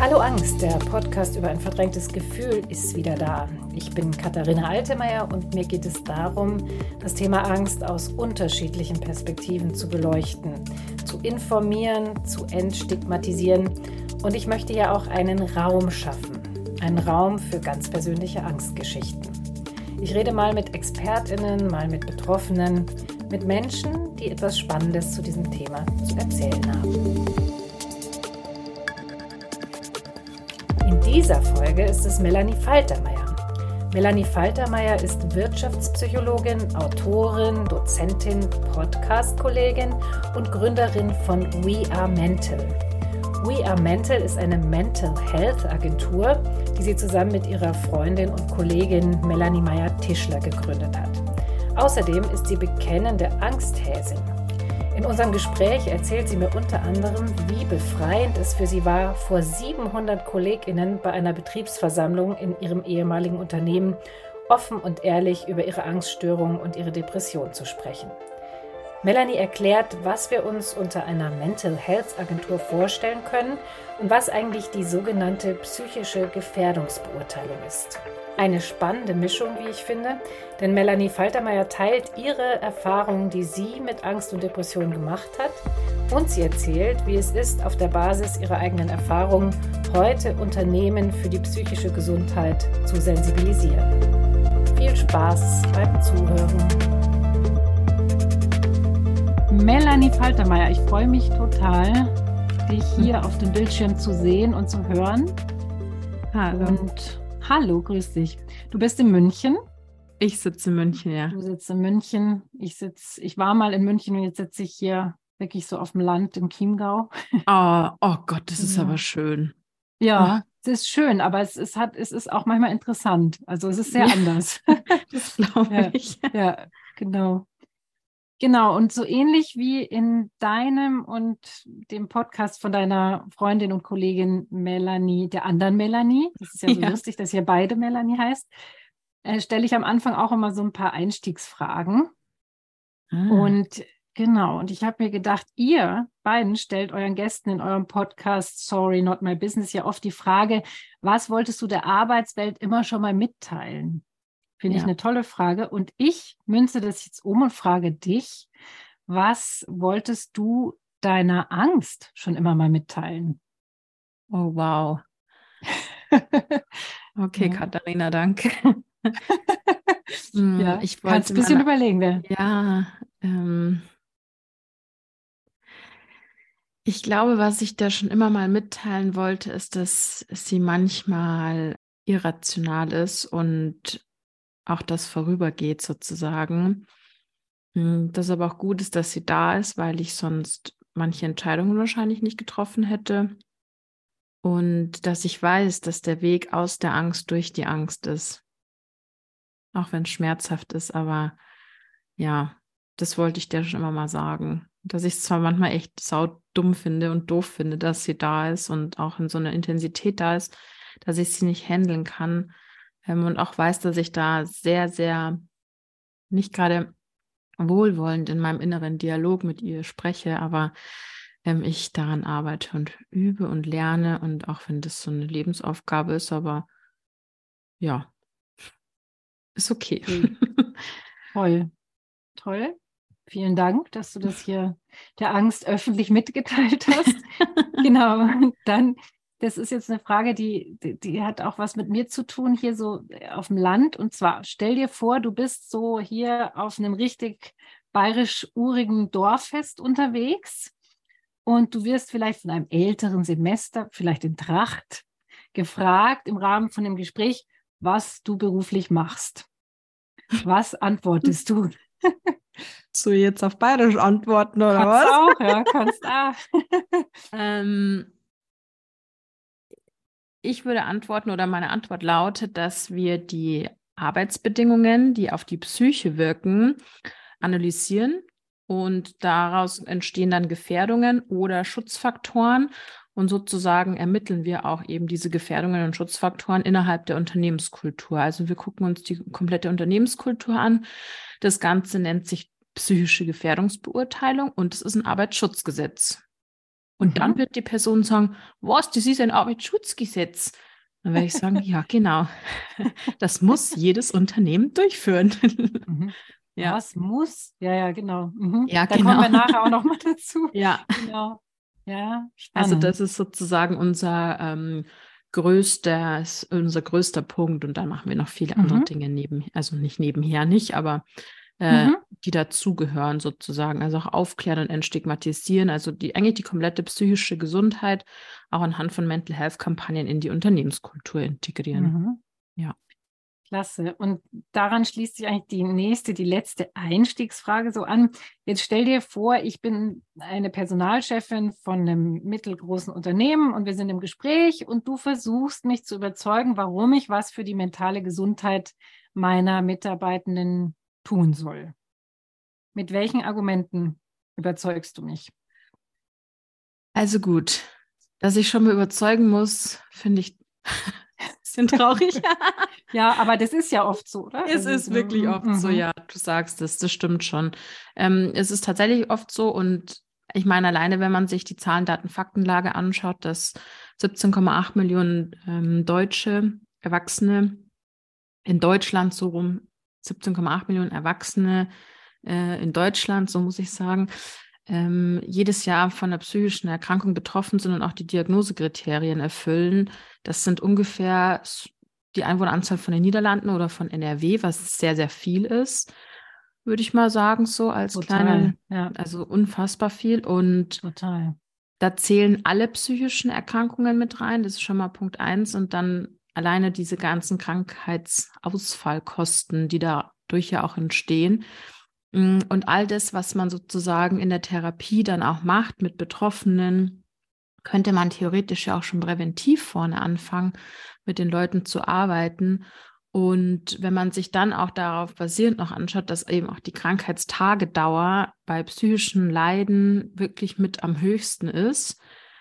Hallo Angst, der Podcast über ein verdrängtes Gefühl ist wieder da. Ich bin Katharina Altemeyer und mir geht es darum, das Thema Angst aus unterschiedlichen Perspektiven zu beleuchten, zu informieren, zu entstigmatisieren und ich möchte ja auch einen Raum schaffen, einen Raum für ganz persönliche Angstgeschichten. Ich rede mal mit Expertinnen, mal mit Betroffenen, mit Menschen, die etwas Spannendes zu diesem Thema zu erzählen haben. Dieser Folge ist es Melanie Faltermeier. Melanie Faltermeier ist Wirtschaftspsychologin, Autorin, Dozentin, Podcast-Kollegin und Gründerin von We Are Mental. We Are Mental ist eine Mental Health Agentur, die sie zusammen mit ihrer Freundin und Kollegin Melanie Meyer-Tischler gegründet hat. Außerdem ist sie bekennende Angsthäsin. In unserem Gespräch erzählt sie mir unter anderem, wie befreiend es für sie war, vor 700 Kolleginnen bei einer Betriebsversammlung in ihrem ehemaligen Unternehmen offen und ehrlich über ihre Angststörungen und ihre Depression zu sprechen. Melanie erklärt, was wir uns unter einer Mental Health Agentur vorstellen können und was eigentlich die sogenannte psychische Gefährdungsbeurteilung ist. Eine spannende Mischung, wie ich finde, denn Melanie Faltermeier teilt ihre Erfahrungen, die sie mit Angst und Depression gemacht hat, und sie erzählt, wie es ist, auf der Basis ihrer eigenen Erfahrungen heute Unternehmen für die psychische Gesundheit zu sensibilisieren. Viel Spaß beim Zuhören. Melanie Faltermeier, ich freue mich total, dich hier auf dem Bildschirm zu sehen und zu hören. Hallo. Und hallo, grüß dich. Du bist in München. Ich sitze in München, ja. Du sitzt in München. Ich sitze, ich war mal in München und jetzt sitze ich hier wirklich so auf dem Land im Chiemgau. Oh, oh Gott, das ist ja. aber schön. Ja, oh. es ist schön, aber es, es, hat, es ist auch manchmal interessant. Also es ist sehr ja. anders. das glaube ich. Ja, ja, genau. Genau, und so ähnlich wie in deinem und dem Podcast von deiner Freundin und Kollegin Melanie, der anderen Melanie, das ist ja so ja. lustig, dass hier beide Melanie heißt, äh, stelle ich am Anfang auch immer so ein paar Einstiegsfragen. Ah. Und genau, und ich habe mir gedacht, ihr beiden stellt euren Gästen in eurem Podcast Sorry, Not My Business ja oft die Frage, was wolltest du der Arbeitswelt immer schon mal mitteilen? Finde ja. ich eine tolle Frage. Und ich münze das jetzt um und frage dich, was wolltest du deiner Angst schon immer mal mitteilen? Oh, wow. Okay, ja. Katharina, danke. Hm, ja, ich wollte ein bisschen überlegen. Wer. Ja, ähm, ich glaube, was ich da schon immer mal mitteilen wollte, ist, dass sie manchmal irrational ist und auch das vorübergeht sozusagen. Hm, das aber auch gut ist, dass sie da ist, weil ich sonst manche Entscheidungen wahrscheinlich nicht getroffen hätte. Und dass ich weiß, dass der Weg aus der Angst durch die Angst ist. Auch wenn es schmerzhaft ist, aber ja, das wollte ich dir schon immer mal sagen. Dass ich es zwar manchmal echt sau dumm finde und doof finde, dass sie da ist und auch in so einer Intensität da ist, dass ich sie nicht handeln kann, ähm, und auch weiß, dass ich da sehr, sehr nicht gerade wohlwollend in meinem inneren Dialog mit ihr spreche, aber ähm, ich daran arbeite und übe und lerne und auch wenn das so eine Lebensaufgabe ist, aber ja, ist okay. Toll, toll. Vielen Dank, dass du das hier der Angst öffentlich mitgeteilt hast. genau. Dann das ist jetzt eine Frage, die, die, die, hat auch was mit mir zu tun, hier so äh, auf dem Land. Und zwar, stell dir vor, du bist so hier auf einem richtig bayerisch-urigen Dorffest unterwegs und du wirst vielleicht von einem älteren Semester, vielleicht in Tracht, gefragt im Rahmen von dem Gespräch, was du beruflich machst. Was antwortest du? So jetzt auf Bayerisch antworten oder kannst was? Auch, ja, kannst auch. ähm, ich würde antworten oder meine Antwort lautet, dass wir die Arbeitsbedingungen, die auf die Psyche wirken, analysieren und daraus entstehen dann Gefährdungen oder Schutzfaktoren und sozusagen ermitteln wir auch eben diese Gefährdungen und Schutzfaktoren innerhalb der Unternehmenskultur. Also wir gucken uns die komplette Unternehmenskultur an. Das Ganze nennt sich psychische Gefährdungsbeurteilung und es ist ein Arbeitsschutzgesetz. Und mhm. dann wird die Person sagen, was, das ist ein Arbeitsschutzgesetz. Dann werde ich sagen, ja, genau. Das muss jedes Unternehmen durchführen. Mhm. Ja. Was muss? Ja, ja, genau. Mhm. Ja, da genau. kommen wir nachher auch noch mal dazu. Ja. Genau. Ja, spannend. Also das ist sozusagen unser ähm, größter, unser größter Punkt und dann machen wir noch viele andere mhm. Dinge neben, also nicht nebenher nicht, aber äh, mhm. Die dazugehören sozusagen. Also auch aufklären und entstigmatisieren, also die eigentlich die komplette psychische Gesundheit auch anhand von Mental Health Kampagnen in die Unternehmenskultur integrieren. Mhm. Ja. Klasse. Und daran schließt sich eigentlich die nächste, die letzte Einstiegsfrage so an. Jetzt stell dir vor, ich bin eine Personalchefin von einem mittelgroßen Unternehmen und wir sind im Gespräch und du versuchst mich zu überzeugen, warum ich was für die mentale Gesundheit meiner Mitarbeitenden tun soll. Mit welchen Argumenten überzeugst du mich? Also gut, dass ich schon mal überzeugen muss, finde ich ein bisschen traurig. ja, aber das ist ja oft so, oder? Es also, ist wirklich oft mhm. so, ja, du sagst es, das stimmt schon. Ähm, es ist tatsächlich oft so und ich meine, alleine wenn man sich die Zahlen, Daten, Faktenlage anschaut, dass 17,8 Millionen ähm, deutsche Erwachsene in Deutschland so rum 17,8 Millionen Erwachsene äh, in Deutschland, so muss ich sagen, ähm, jedes Jahr von einer psychischen Erkrankung betroffen sind und auch die Diagnosekriterien erfüllen. Das sind ungefähr die Einwohneranzahl von den Niederlanden oder von NRW, was sehr, sehr viel ist, würde ich mal sagen, so als Total, kleine, ja. also unfassbar viel. Und Total. da zählen alle psychischen Erkrankungen mit rein. Das ist schon mal Punkt eins. Und dann alleine diese ganzen Krankheitsausfallkosten, die dadurch ja auch entstehen. Mm, und all das, was man sozusagen in der Therapie dann auch macht mit Betroffenen, könnte man theoretisch ja auch schon präventiv vorne anfangen, mit den Leuten zu arbeiten. Und wenn man sich dann auch darauf basierend noch anschaut, dass eben auch die Krankheitstagedauer bei psychischen Leiden wirklich mit am höchsten ist,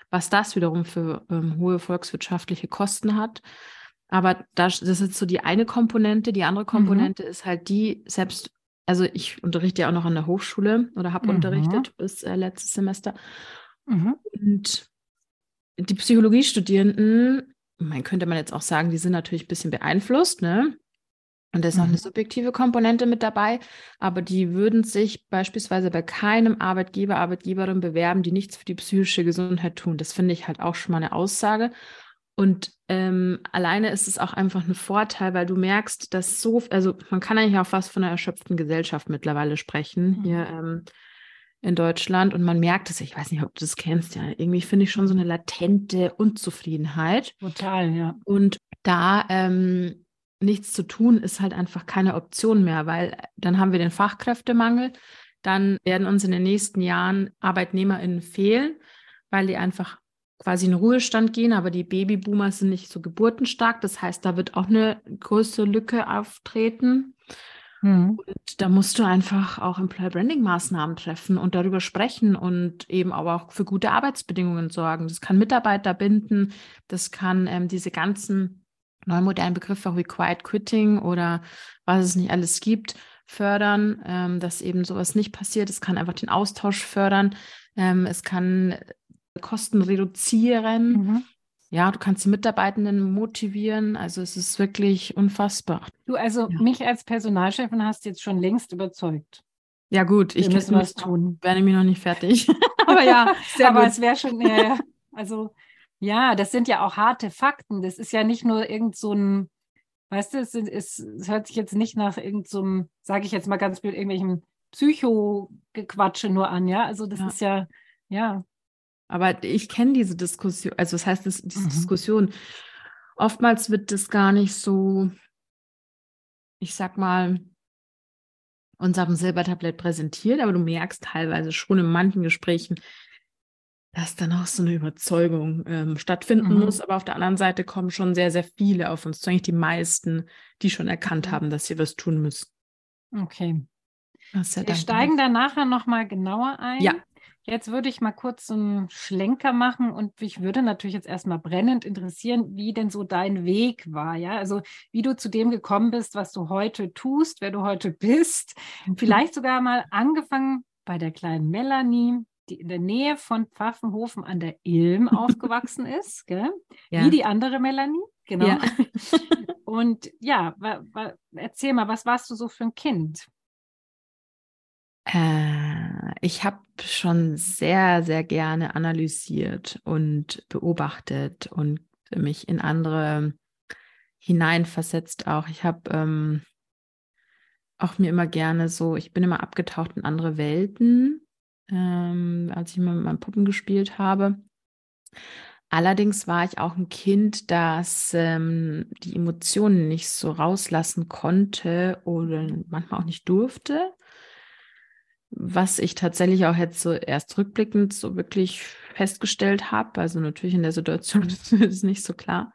was das wiederum für ähm, hohe volkswirtschaftliche Kosten hat, aber das, das ist so die eine Komponente. Die andere mhm. Komponente mhm. ist halt die, selbst, also ich unterrichte ja auch noch an der Hochschule oder habe mhm. unterrichtet bis äh, letztes Semester. Mhm. Und die Psychologiestudierenden, man könnte man jetzt auch sagen, die sind natürlich ein bisschen beeinflusst, ne? Und da ist noch eine mhm. subjektive Komponente mit dabei, aber die würden sich beispielsweise bei keinem Arbeitgeber, Arbeitgeberin bewerben, die nichts für die psychische Gesundheit tun. Das finde ich halt auch schon mal eine Aussage. Und ähm, alleine ist es auch einfach ein Vorteil, weil du merkst, dass so, also man kann eigentlich auch fast von einer erschöpften Gesellschaft mittlerweile sprechen mhm. hier ähm, in Deutschland. Und man merkt es, ich weiß nicht, ob du das kennst, ja, irgendwie finde ich schon so eine latente Unzufriedenheit. Total, ja. Und da ähm, nichts zu tun, ist halt einfach keine Option mehr, weil dann haben wir den Fachkräftemangel. Dann werden uns in den nächsten Jahren ArbeitnehmerInnen fehlen, weil die einfach quasi in Ruhestand gehen, aber die Babyboomer sind nicht so geburtenstark. Das heißt, da wird auch eine größere Lücke auftreten. Mhm. Und da musst du einfach auch Employer Branding Maßnahmen treffen und darüber sprechen und eben aber auch für gute Arbeitsbedingungen sorgen. Das kann Mitarbeiter binden, das kann ähm, diese ganzen neuen modernen Begriffe wie Quiet Quitting oder was es nicht alles gibt, fördern, ähm, dass eben sowas nicht passiert. Es kann einfach den Austausch fördern. Ähm, es kann Kosten reduzieren. Mhm. Ja, du kannst die Mitarbeitenden motivieren. Also es ist wirklich unfassbar. Du, also ja. mich als Personalchefin hast jetzt schon längst überzeugt. Ja, gut, ich muss was tun. Werde mir noch nicht fertig. aber ja, aber gut. es wäre schon, ja, also ja, das sind ja auch harte Fakten. Das ist ja nicht nur irgend so ein, weißt du, es, es, es hört sich jetzt nicht nach irgend so sage ich jetzt mal ganz blöd, irgendwelchen Psycho-Gequatsche nur an, ja. Also das ja. ist ja, ja, aber ich kenne diese Diskussion, also das heißt, das, diese mhm. Diskussion, oftmals wird das gar nicht so, ich sag mal, uns auf dem Silbertablett präsentiert, aber du merkst teilweise schon in manchen Gesprächen, dass dann auch so eine Überzeugung ähm, stattfinden mhm. muss. Aber auf der anderen Seite kommen schon sehr, sehr viele auf uns, eigentlich die meisten, die schon erkannt haben, dass sie was tun müssen. Okay. Wir steigen da nachher nochmal genauer ein. Ja. Jetzt würde ich mal kurz so einen Schlenker machen und mich würde natürlich jetzt erstmal brennend interessieren, wie denn so dein Weg war, ja? Also wie du zu dem gekommen bist, was du heute tust, wer du heute bist. Vielleicht sogar mal angefangen bei der kleinen Melanie, die in der Nähe von Pfaffenhofen an der Ilm aufgewachsen ist, gell? Ja. wie die andere Melanie. Genau. Ja. Und ja, erzähl mal, was warst du so für ein Kind? Äh, ich habe schon sehr, sehr gerne analysiert und beobachtet und mich in andere hineinversetzt auch. Ich habe ähm, auch mir immer gerne so, ich bin immer abgetaucht in andere Welten, ähm, als ich immer mit meinen Puppen gespielt habe. Allerdings war ich auch ein Kind, das ähm, die Emotionen nicht so rauslassen konnte oder manchmal auch nicht durfte. Was ich tatsächlich auch jetzt so erst rückblickend so wirklich festgestellt habe. Also natürlich in der Situation ist es nicht so klar.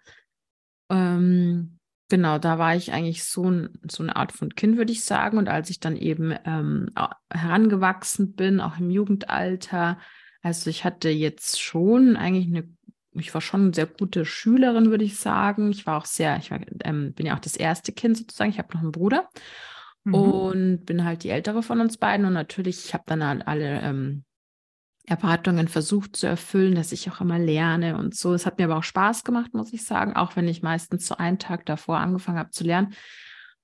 Ähm, genau, da war ich eigentlich so, ein, so eine Art von Kind, würde ich sagen. Und als ich dann eben ähm, herangewachsen bin, auch im Jugendalter, also ich hatte jetzt schon eigentlich eine ich war schon eine sehr gute Schülerin, würde ich sagen. Ich war auch sehr, ich war, ähm, bin ja auch das erste Kind sozusagen. Ich habe noch einen Bruder mhm. und bin halt die ältere von uns beiden. Und natürlich, ich habe dann halt alle ähm, Erwartungen versucht zu erfüllen, dass ich auch immer lerne und so. Es hat mir aber auch Spaß gemacht, muss ich sagen, auch wenn ich meistens so einen Tag davor angefangen habe zu lernen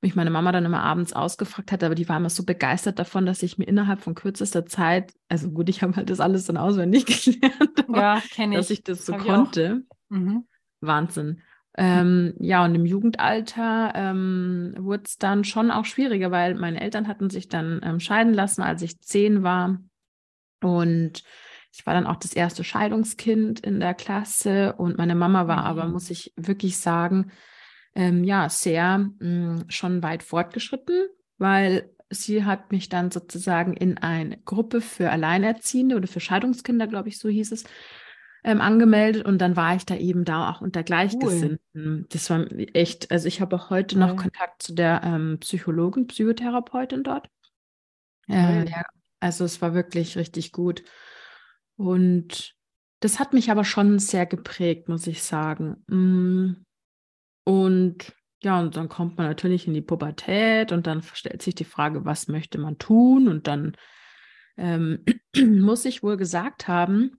mich meine Mama dann immer abends ausgefragt hat, aber die war immer so begeistert davon, dass ich mir innerhalb von kürzester Zeit, also gut, ich habe halt das alles dann auswendig gelernt, ja, dass ich das so Hab konnte. Mhm. Wahnsinn. Ähm, ja, und im Jugendalter ähm, wurde es dann schon auch schwieriger, weil meine Eltern hatten sich dann ähm, scheiden lassen, als ich zehn war. Und ich war dann auch das erste Scheidungskind in der Klasse und meine Mama war mhm. aber, muss ich wirklich sagen, ähm, ja, sehr mh, hm, schon weit fortgeschritten, weil sie hat mich dann sozusagen in eine Gruppe für Alleinerziehende oder für Scheidungskinder, glaube ich, so hieß es, ähm, angemeldet und dann war ich da eben da auch unter Gleichgesinnten. Cool. Das war echt, also ich habe auch heute noch Kontakt zu der ähm, Psychologin, Psychotherapeutin dort. Äh, ja, also es war wirklich richtig gut. Und das hat mich aber schon sehr geprägt, muss ich sagen. Mm. Und ja, und dann kommt man natürlich in die Pubertät und dann stellt sich die Frage, was möchte man tun? Und dann ähm, muss ich wohl gesagt haben,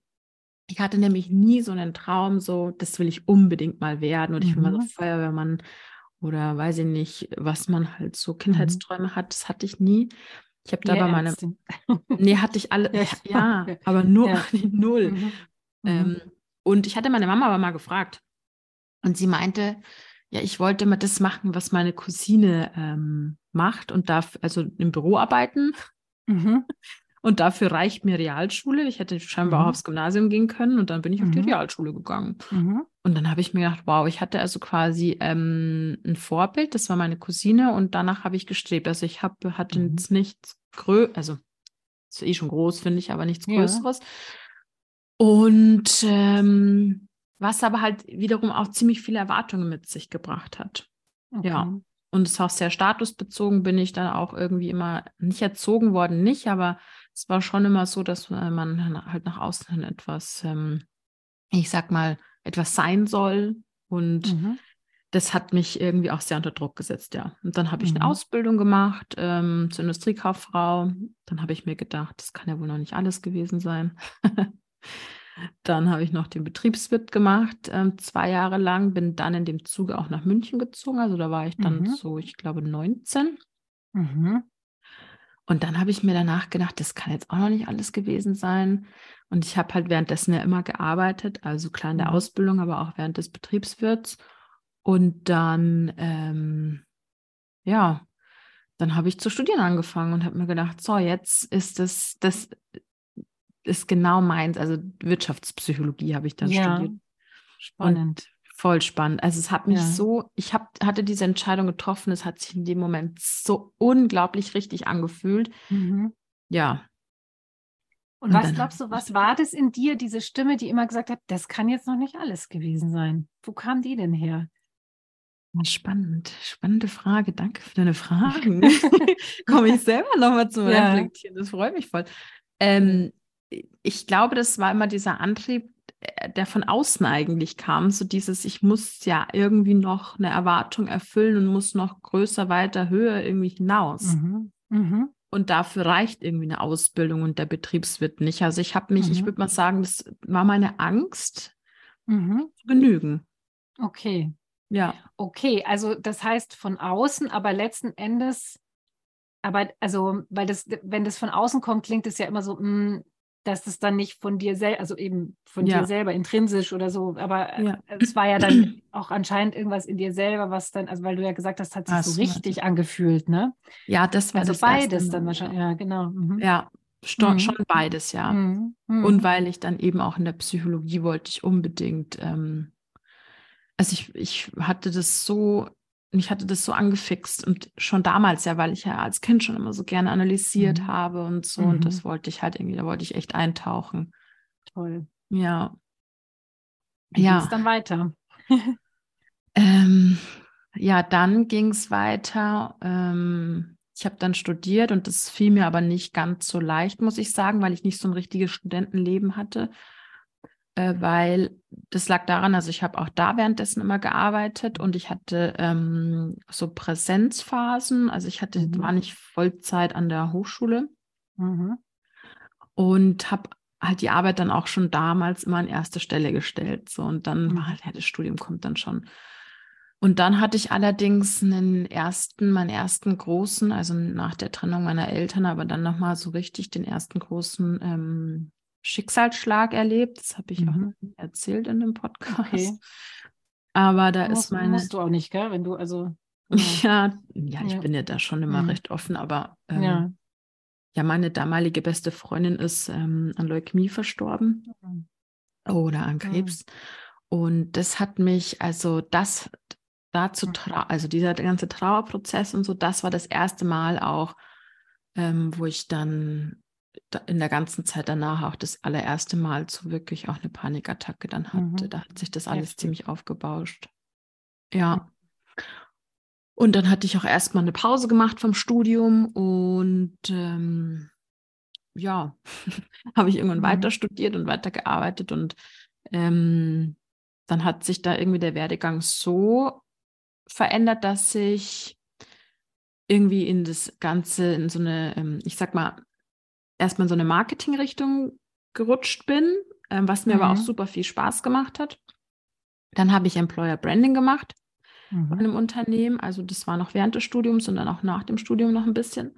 ich hatte nämlich nie so einen Traum, so, das will ich unbedingt mal werden oder ich will mal so mhm. Feuerwehrmann oder weiß ich nicht, was man halt so mhm. Kindheitsträume mhm. hat, das hatte ich nie. Ich habe da aber meine, nee, hatte ich alle, ja, ja aber nur ja. null. Mhm. Ähm, mhm. und ich hatte meine Mama aber mal gefragt und sie meinte, ja, ich wollte immer das machen, was meine Cousine ähm, macht und darf also im Büro arbeiten. Mhm. Und dafür reicht mir Realschule. Ich hätte scheinbar mhm. auch aufs Gymnasium gehen können und dann bin ich mhm. auf die mhm. Realschule gegangen. Mhm. Und dann habe ich mir gedacht, wow, ich hatte also quasi ähm, ein Vorbild, das war meine Cousine und danach habe ich gestrebt. Also ich hab, hatte mhm. jetzt nichts grö, also ist eh schon groß, finde ich, aber nichts Größeres. Ja. Und ähm, was aber halt wiederum auch ziemlich viele Erwartungen mit sich gebracht hat. Okay. Ja. Und es ist auch sehr statusbezogen, bin ich dann auch irgendwie immer nicht erzogen worden, nicht, aber es war schon immer so, dass äh, man halt nach außen hin etwas, ähm, ich sag mal, etwas sein soll. Und mhm. das hat mich irgendwie auch sehr unter Druck gesetzt, ja. Und dann habe ich mhm. eine Ausbildung gemacht ähm, zur Industriekauffrau. Dann habe ich mir gedacht, das kann ja wohl noch nicht alles gewesen sein. Dann habe ich noch den Betriebswirt gemacht, ähm, zwei Jahre lang, bin dann in dem Zuge auch nach München gezogen. Also da war ich dann mhm. so, ich glaube, 19. Mhm. Und dann habe ich mir danach gedacht, das kann jetzt auch noch nicht alles gewesen sein. Und ich habe halt währenddessen ja immer gearbeitet, also klar in der mhm. Ausbildung, aber auch während des Betriebswirts. Und dann, ähm, ja, dann habe ich zu studieren angefangen und habe mir gedacht, so, jetzt ist es, das ist genau meins. Also Wirtschaftspsychologie habe ich dann ja, studiert. Spannend. Voll spannend. Also es hat mich ja. so, ich hab, hatte diese Entscheidung getroffen, es hat sich in dem Moment so unglaublich richtig angefühlt. Mhm. Ja. Und, Und was glaubst du, was war das in dir, diese Stimme, die immer gesagt hat, das kann jetzt noch nicht alles gewesen sein? Wo kam die denn her? Spannend, spannende Frage. Danke für deine Fragen. Komme ich selber nochmal zum ja. Reflektieren. Das freut mich voll. Ähm, ich glaube, das war immer dieser Antrieb, der von außen eigentlich kam, so dieses, ich muss ja irgendwie noch eine Erwartung erfüllen und muss noch größer, weiter, höher irgendwie hinaus. Mhm. Mhm. Und dafür reicht irgendwie eine Ausbildung und der Betriebswirt nicht. Also ich habe mich, mhm. ich würde mal sagen, das war meine Angst, mhm. genügen. Okay. Ja. Okay, also das heißt von außen, aber letzten Endes, aber also, weil das, wenn das von außen kommt, klingt es ja immer so, mh, hm, dass das dann nicht von dir selber, also eben von ja. dir selber intrinsisch oder so, aber äh, ja. es war ja dann auch anscheinend irgendwas in dir selber, was dann, also weil du ja gesagt hast, hat sich das so richtig angefühlt, ne? Ja, das war also das beides dann wahrscheinlich, ja, genau. Mhm. Ja, schon, mhm. schon beides, ja. Mhm. mhm. Und weil ich dann eben auch in der Psychologie wollte ich unbedingt, ähm, also ich, ich hatte das so mich hatte das so angefixt und schon damals ja, weil ich ja als Kind schon immer so gerne analysiert mhm. habe und so. Mhm. Und das wollte ich halt irgendwie, da wollte ich echt eintauchen. Toll. Ja. Wie ja. es dann weiter? ähm, ja, dann ging es weiter. Ähm, ich habe dann studiert und das fiel mir aber nicht ganz so leicht, muss ich sagen, weil ich nicht so ein richtiges Studentenleben hatte äh, weil das lag daran, also ich habe auch da währenddessen immer gearbeitet und ich hatte ähm, so Präsenzphasen, also ich hatte, mhm. war nicht Vollzeit an der Hochschule mhm. und habe halt die Arbeit dann auch schon damals immer an erste Stelle gestellt. So und dann mhm. war halt, ja, das Studium kommt dann schon. Und dann hatte ich allerdings einen ersten, meinen ersten großen, also nach der Trennung meiner Eltern, aber dann nochmal so richtig den ersten großen ähm, Schicksalsschlag erlebt. Das habe ich mhm. auch erzählt in dem Podcast. Okay. Aber da musst, ist meine. Musst du auch nicht, gell? Wenn du also. Ja, ja, ich ja. bin ja da schon immer mhm. recht offen, aber ähm, ja. ja, meine damalige beste Freundin ist ähm, an Leukämie verstorben mhm. oder an Krebs. Und das hat mich, also das dazu, also dieser ganze Trauerprozess und so, das war das erste Mal auch, ähm, wo ich dann in der ganzen Zeit danach auch das allererste Mal so wirklich auch eine Panikattacke dann hatte. Mhm. Da hat sich das alles Heftig. ziemlich aufgebauscht. Ja. Und dann hatte ich auch erstmal eine Pause gemacht vom Studium und ähm, ja, habe ich irgendwann mhm. weiter studiert und weiter gearbeitet und ähm, dann hat sich da irgendwie der Werdegang so verändert, dass ich irgendwie in das Ganze, in so eine, ähm, ich sag mal, erstmal in so eine Marketingrichtung gerutscht bin, ähm, was mir mhm. aber auch mhm. super viel Spaß gemacht hat. Dann habe ich Employer Branding gemacht mhm. bei einem Unternehmen. Also das war noch während des Studiums und dann auch nach dem Studium noch ein bisschen.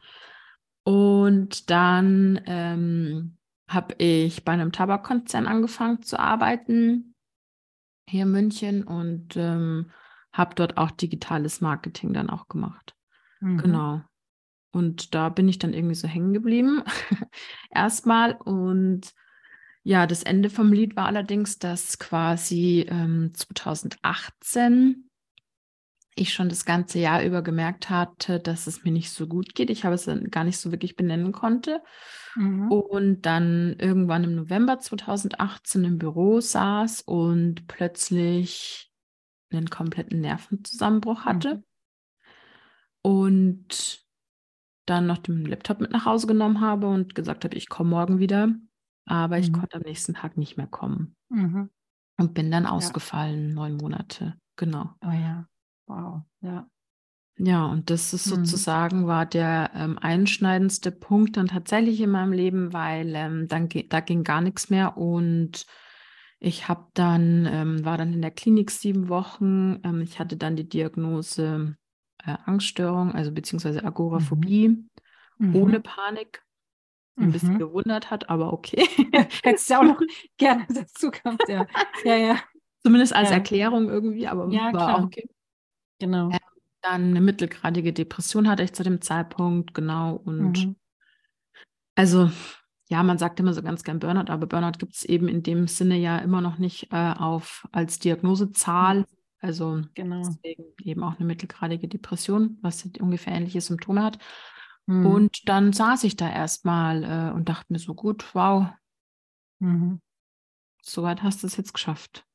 Und dann ähm, habe ich bei einem Tabakkonzern angefangen zu arbeiten hier in München und ähm, habe dort auch digitales Marketing dann auch gemacht. Mhm. Genau. Und da bin ich dann irgendwie so hängen geblieben. Erstmal. Und ja, das Ende vom Lied war allerdings, dass quasi ähm, 2018 ich schon das ganze Jahr über gemerkt hatte, dass es mir nicht so gut geht. Ich habe es gar nicht so wirklich benennen konnte. Mhm. Und dann irgendwann im November 2018 im Büro saß und plötzlich einen kompletten Nervenzusammenbruch hatte. Mhm. Und dann noch den Laptop mit nach Hause genommen habe und gesagt habe, ich komme morgen wieder. Aber mhm. ich konnte am nächsten Tag nicht mehr kommen. Mhm. Und bin dann ausgefallen, ja. neun Monate. Genau. Oh ja. Wow. Ja. Ja, und das ist mhm. sozusagen war der ähm, einschneidendste Punkt dann tatsächlich in meinem Leben, weil ähm, dann da ging gar nichts mehr und ich habe dann ähm, war dann in der Klinik sieben Wochen. Ähm, ich hatte dann die Diagnose äh, Angststörung, also beziehungsweise Agoraphobie, mhm. ohne Panik. Ein mhm. bisschen gewundert hat, aber okay. Hättest du auch noch gerne dazu gehabt, ja. Ja, ja. Zumindest als ja. Erklärung irgendwie, aber ja, war klar. auch okay. Genau. Ähm, dann eine mittelgradige Depression hatte ich zu dem Zeitpunkt, genau. Und mhm. also, ja, man sagt immer so ganz gern Burnout, aber Burnout gibt es eben in dem Sinne ja immer noch nicht äh, auf als Diagnosezahl. Also genau. deswegen eben auch eine mittelgradige Depression, was ungefähr ähnliche Symptome hat. Mhm. Und dann saß ich da erstmal äh, und dachte mir so, gut, wow, mhm. so weit hast du es jetzt geschafft.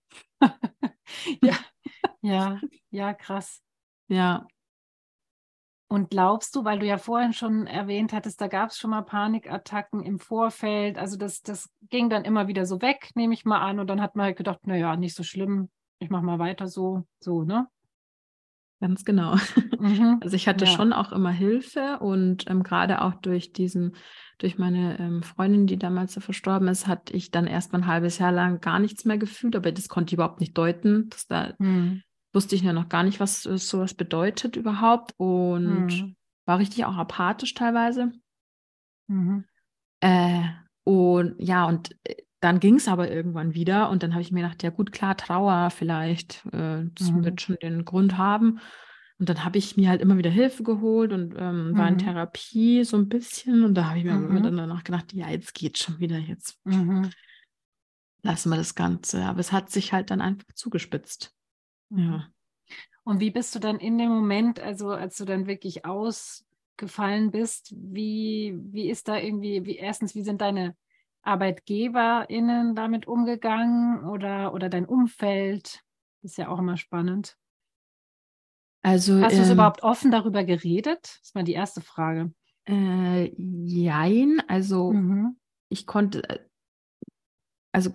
ja, ja, ja, krass. Ja. Und glaubst du, weil du ja vorhin schon erwähnt hattest, da gab es schon mal Panikattacken im Vorfeld, also das, das ging dann immer wieder so weg, nehme ich mal an. Und dann hat man halt gedacht, naja, nicht so schlimm, ich mache mal weiter so, so, ne? Ganz genau. Mhm. Also ich hatte ja. schon auch immer Hilfe und ähm, gerade auch durch diesen, durch meine ähm, Freundin, die damals so verstorben ist, hatte ich dann erst mal ein halbes Jahr lang gar nichts mehr gefühlt, aber das konnte ich überhaupt nicht deuten. Das da mhm. wusste ich ja noch gar nicht, was sowas bedeutet überhaupt und mhm. war richtig auch apathisch teilweise. Mhm. Äh, und ja, und äh, dann ging es aber irgendwann wieder und dann habe ich mir gedacht, ja gut, klar, Trauer vielleicht, äh, das mhm. wird schon den Grund haben. Und dann habe ich mir halt immer wieder Hilfe geholt und ähm, war in mhm. Therapie so ein bisschen. Und da habe ich mir mhm. dann danach gedacht, ja, jetzt geht schon wieder, jetzt mhm. lassen wir das Ganze. Aber es hat sich halt dann einfach zugespitzt. Ja. Und wie bist du dann in dem Moment, also als du dann wirklich ausgefallen bist, wie, wie ist da irgendwie, wie erstens, wie sind deine ArbeitgeberInnen damit umgegangen oder, oder dein Umfeld? Ist ja auch immer spannend. Also, Hast du es ähm, überhaupt offen darüber geredet? Das ist mal die erste Frage. Äh, jein, also mhm. ich konnte, äh, also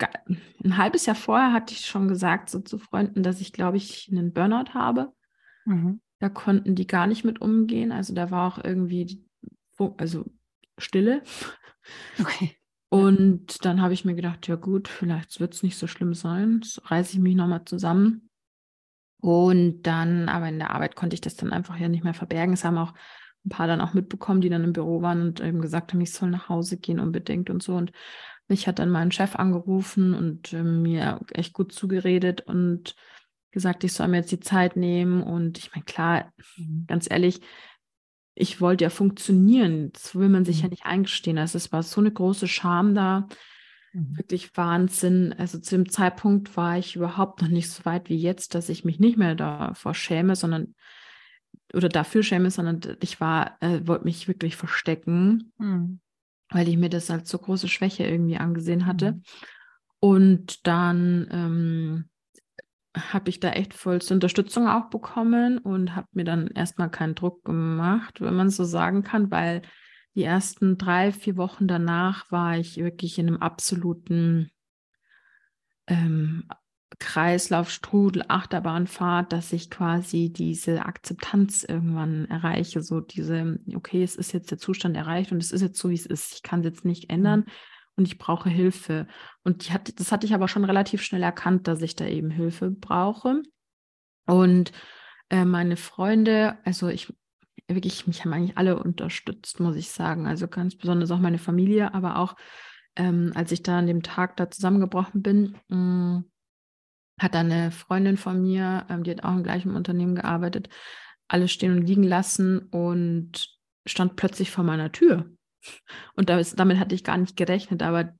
ein halbes Jahr vorher hatte ich schon gesagt so zu Freunden, dass ich, glaube ich, einen Burnout habe. Mhm. Da konnten die gar nicht mit umgehen. Also da war auch irgendwie, also Stille. Okay. Und dann habe ich mir gedacht, ja gut, vielleicht wird es nicht so schlimm sein. Jetzt reiße ich mich nochmal zusammen. Und dann, aber in der Arbeit konnte ich das dann einfach ja nicht mehr verbergen. Es haben auch ein paar dann auch mitbekommen, die dann im Büro waren und eben gesagt haben, ich soll nach Hause gehen unbedingt und so. Und mich hat dann mein Chef angerufen und äh, mir echt gut zugeredet und gesagt, ich soll mir jetzt die Zeit nehmen. Und ich meine, klar, mhm. ganz ehrlich, ich wollte ja funktionieren. Das will man sich ja mhm. nicht eingestehen. Also es war so eine große Scham da. Mhm. Wirklich Wahnsinn. Also zu dem Zeitpunkt war ich überhaupt noch nicht so weit wie jetzt, dass ich mich nicht mehr davor schäme, sondern oder dafür schäme, sondern ich war, äh, wollte mich wirklich verstecken, mhm. weil ich mir das als so große Schwäche irgendwie angesehen hatte. Mhm. Und dann ähm, habe ich da echt vollste Unterstützung auch bekommen und habe mir dann erstmal keinen Druck gemacht, wenn man so sagen kann, weil die ersten drei, vier Wochen danach war ich wirklich in einem absoluten ähm, Kreislauf, Strudel, Achterbahnfahrt, dass ich quasi diese Akzeptanz irgendwann erreiche, so diese, okay, es ist jetzt der Zustand erreicht und es ist jetzt so, wie es ist, ich kann es jetzt nicht ändern. Mhm und ich brauche Hilfe. Und hatte, das hatte ich aber schon relativ schnell erkannt, dass ich da eben Hilfe brauche. Und äh, meine Freunde, also ich wirklich, mich haben eigentlich alle unterstützt, muss ich sagen. Also ganz besonders auch meine Familie, aber auch ähm, als ich da an dem Tag da zusammengebrochen bin, mh, mm, hat eine Freundin von mir, ähm, die hat auch im gleichen Unternehmen gearbeitet, alles stehen und liegen lassen und stand plötzlich vor meiner Tür und damit hatte ich gar nicht gerechnet, aber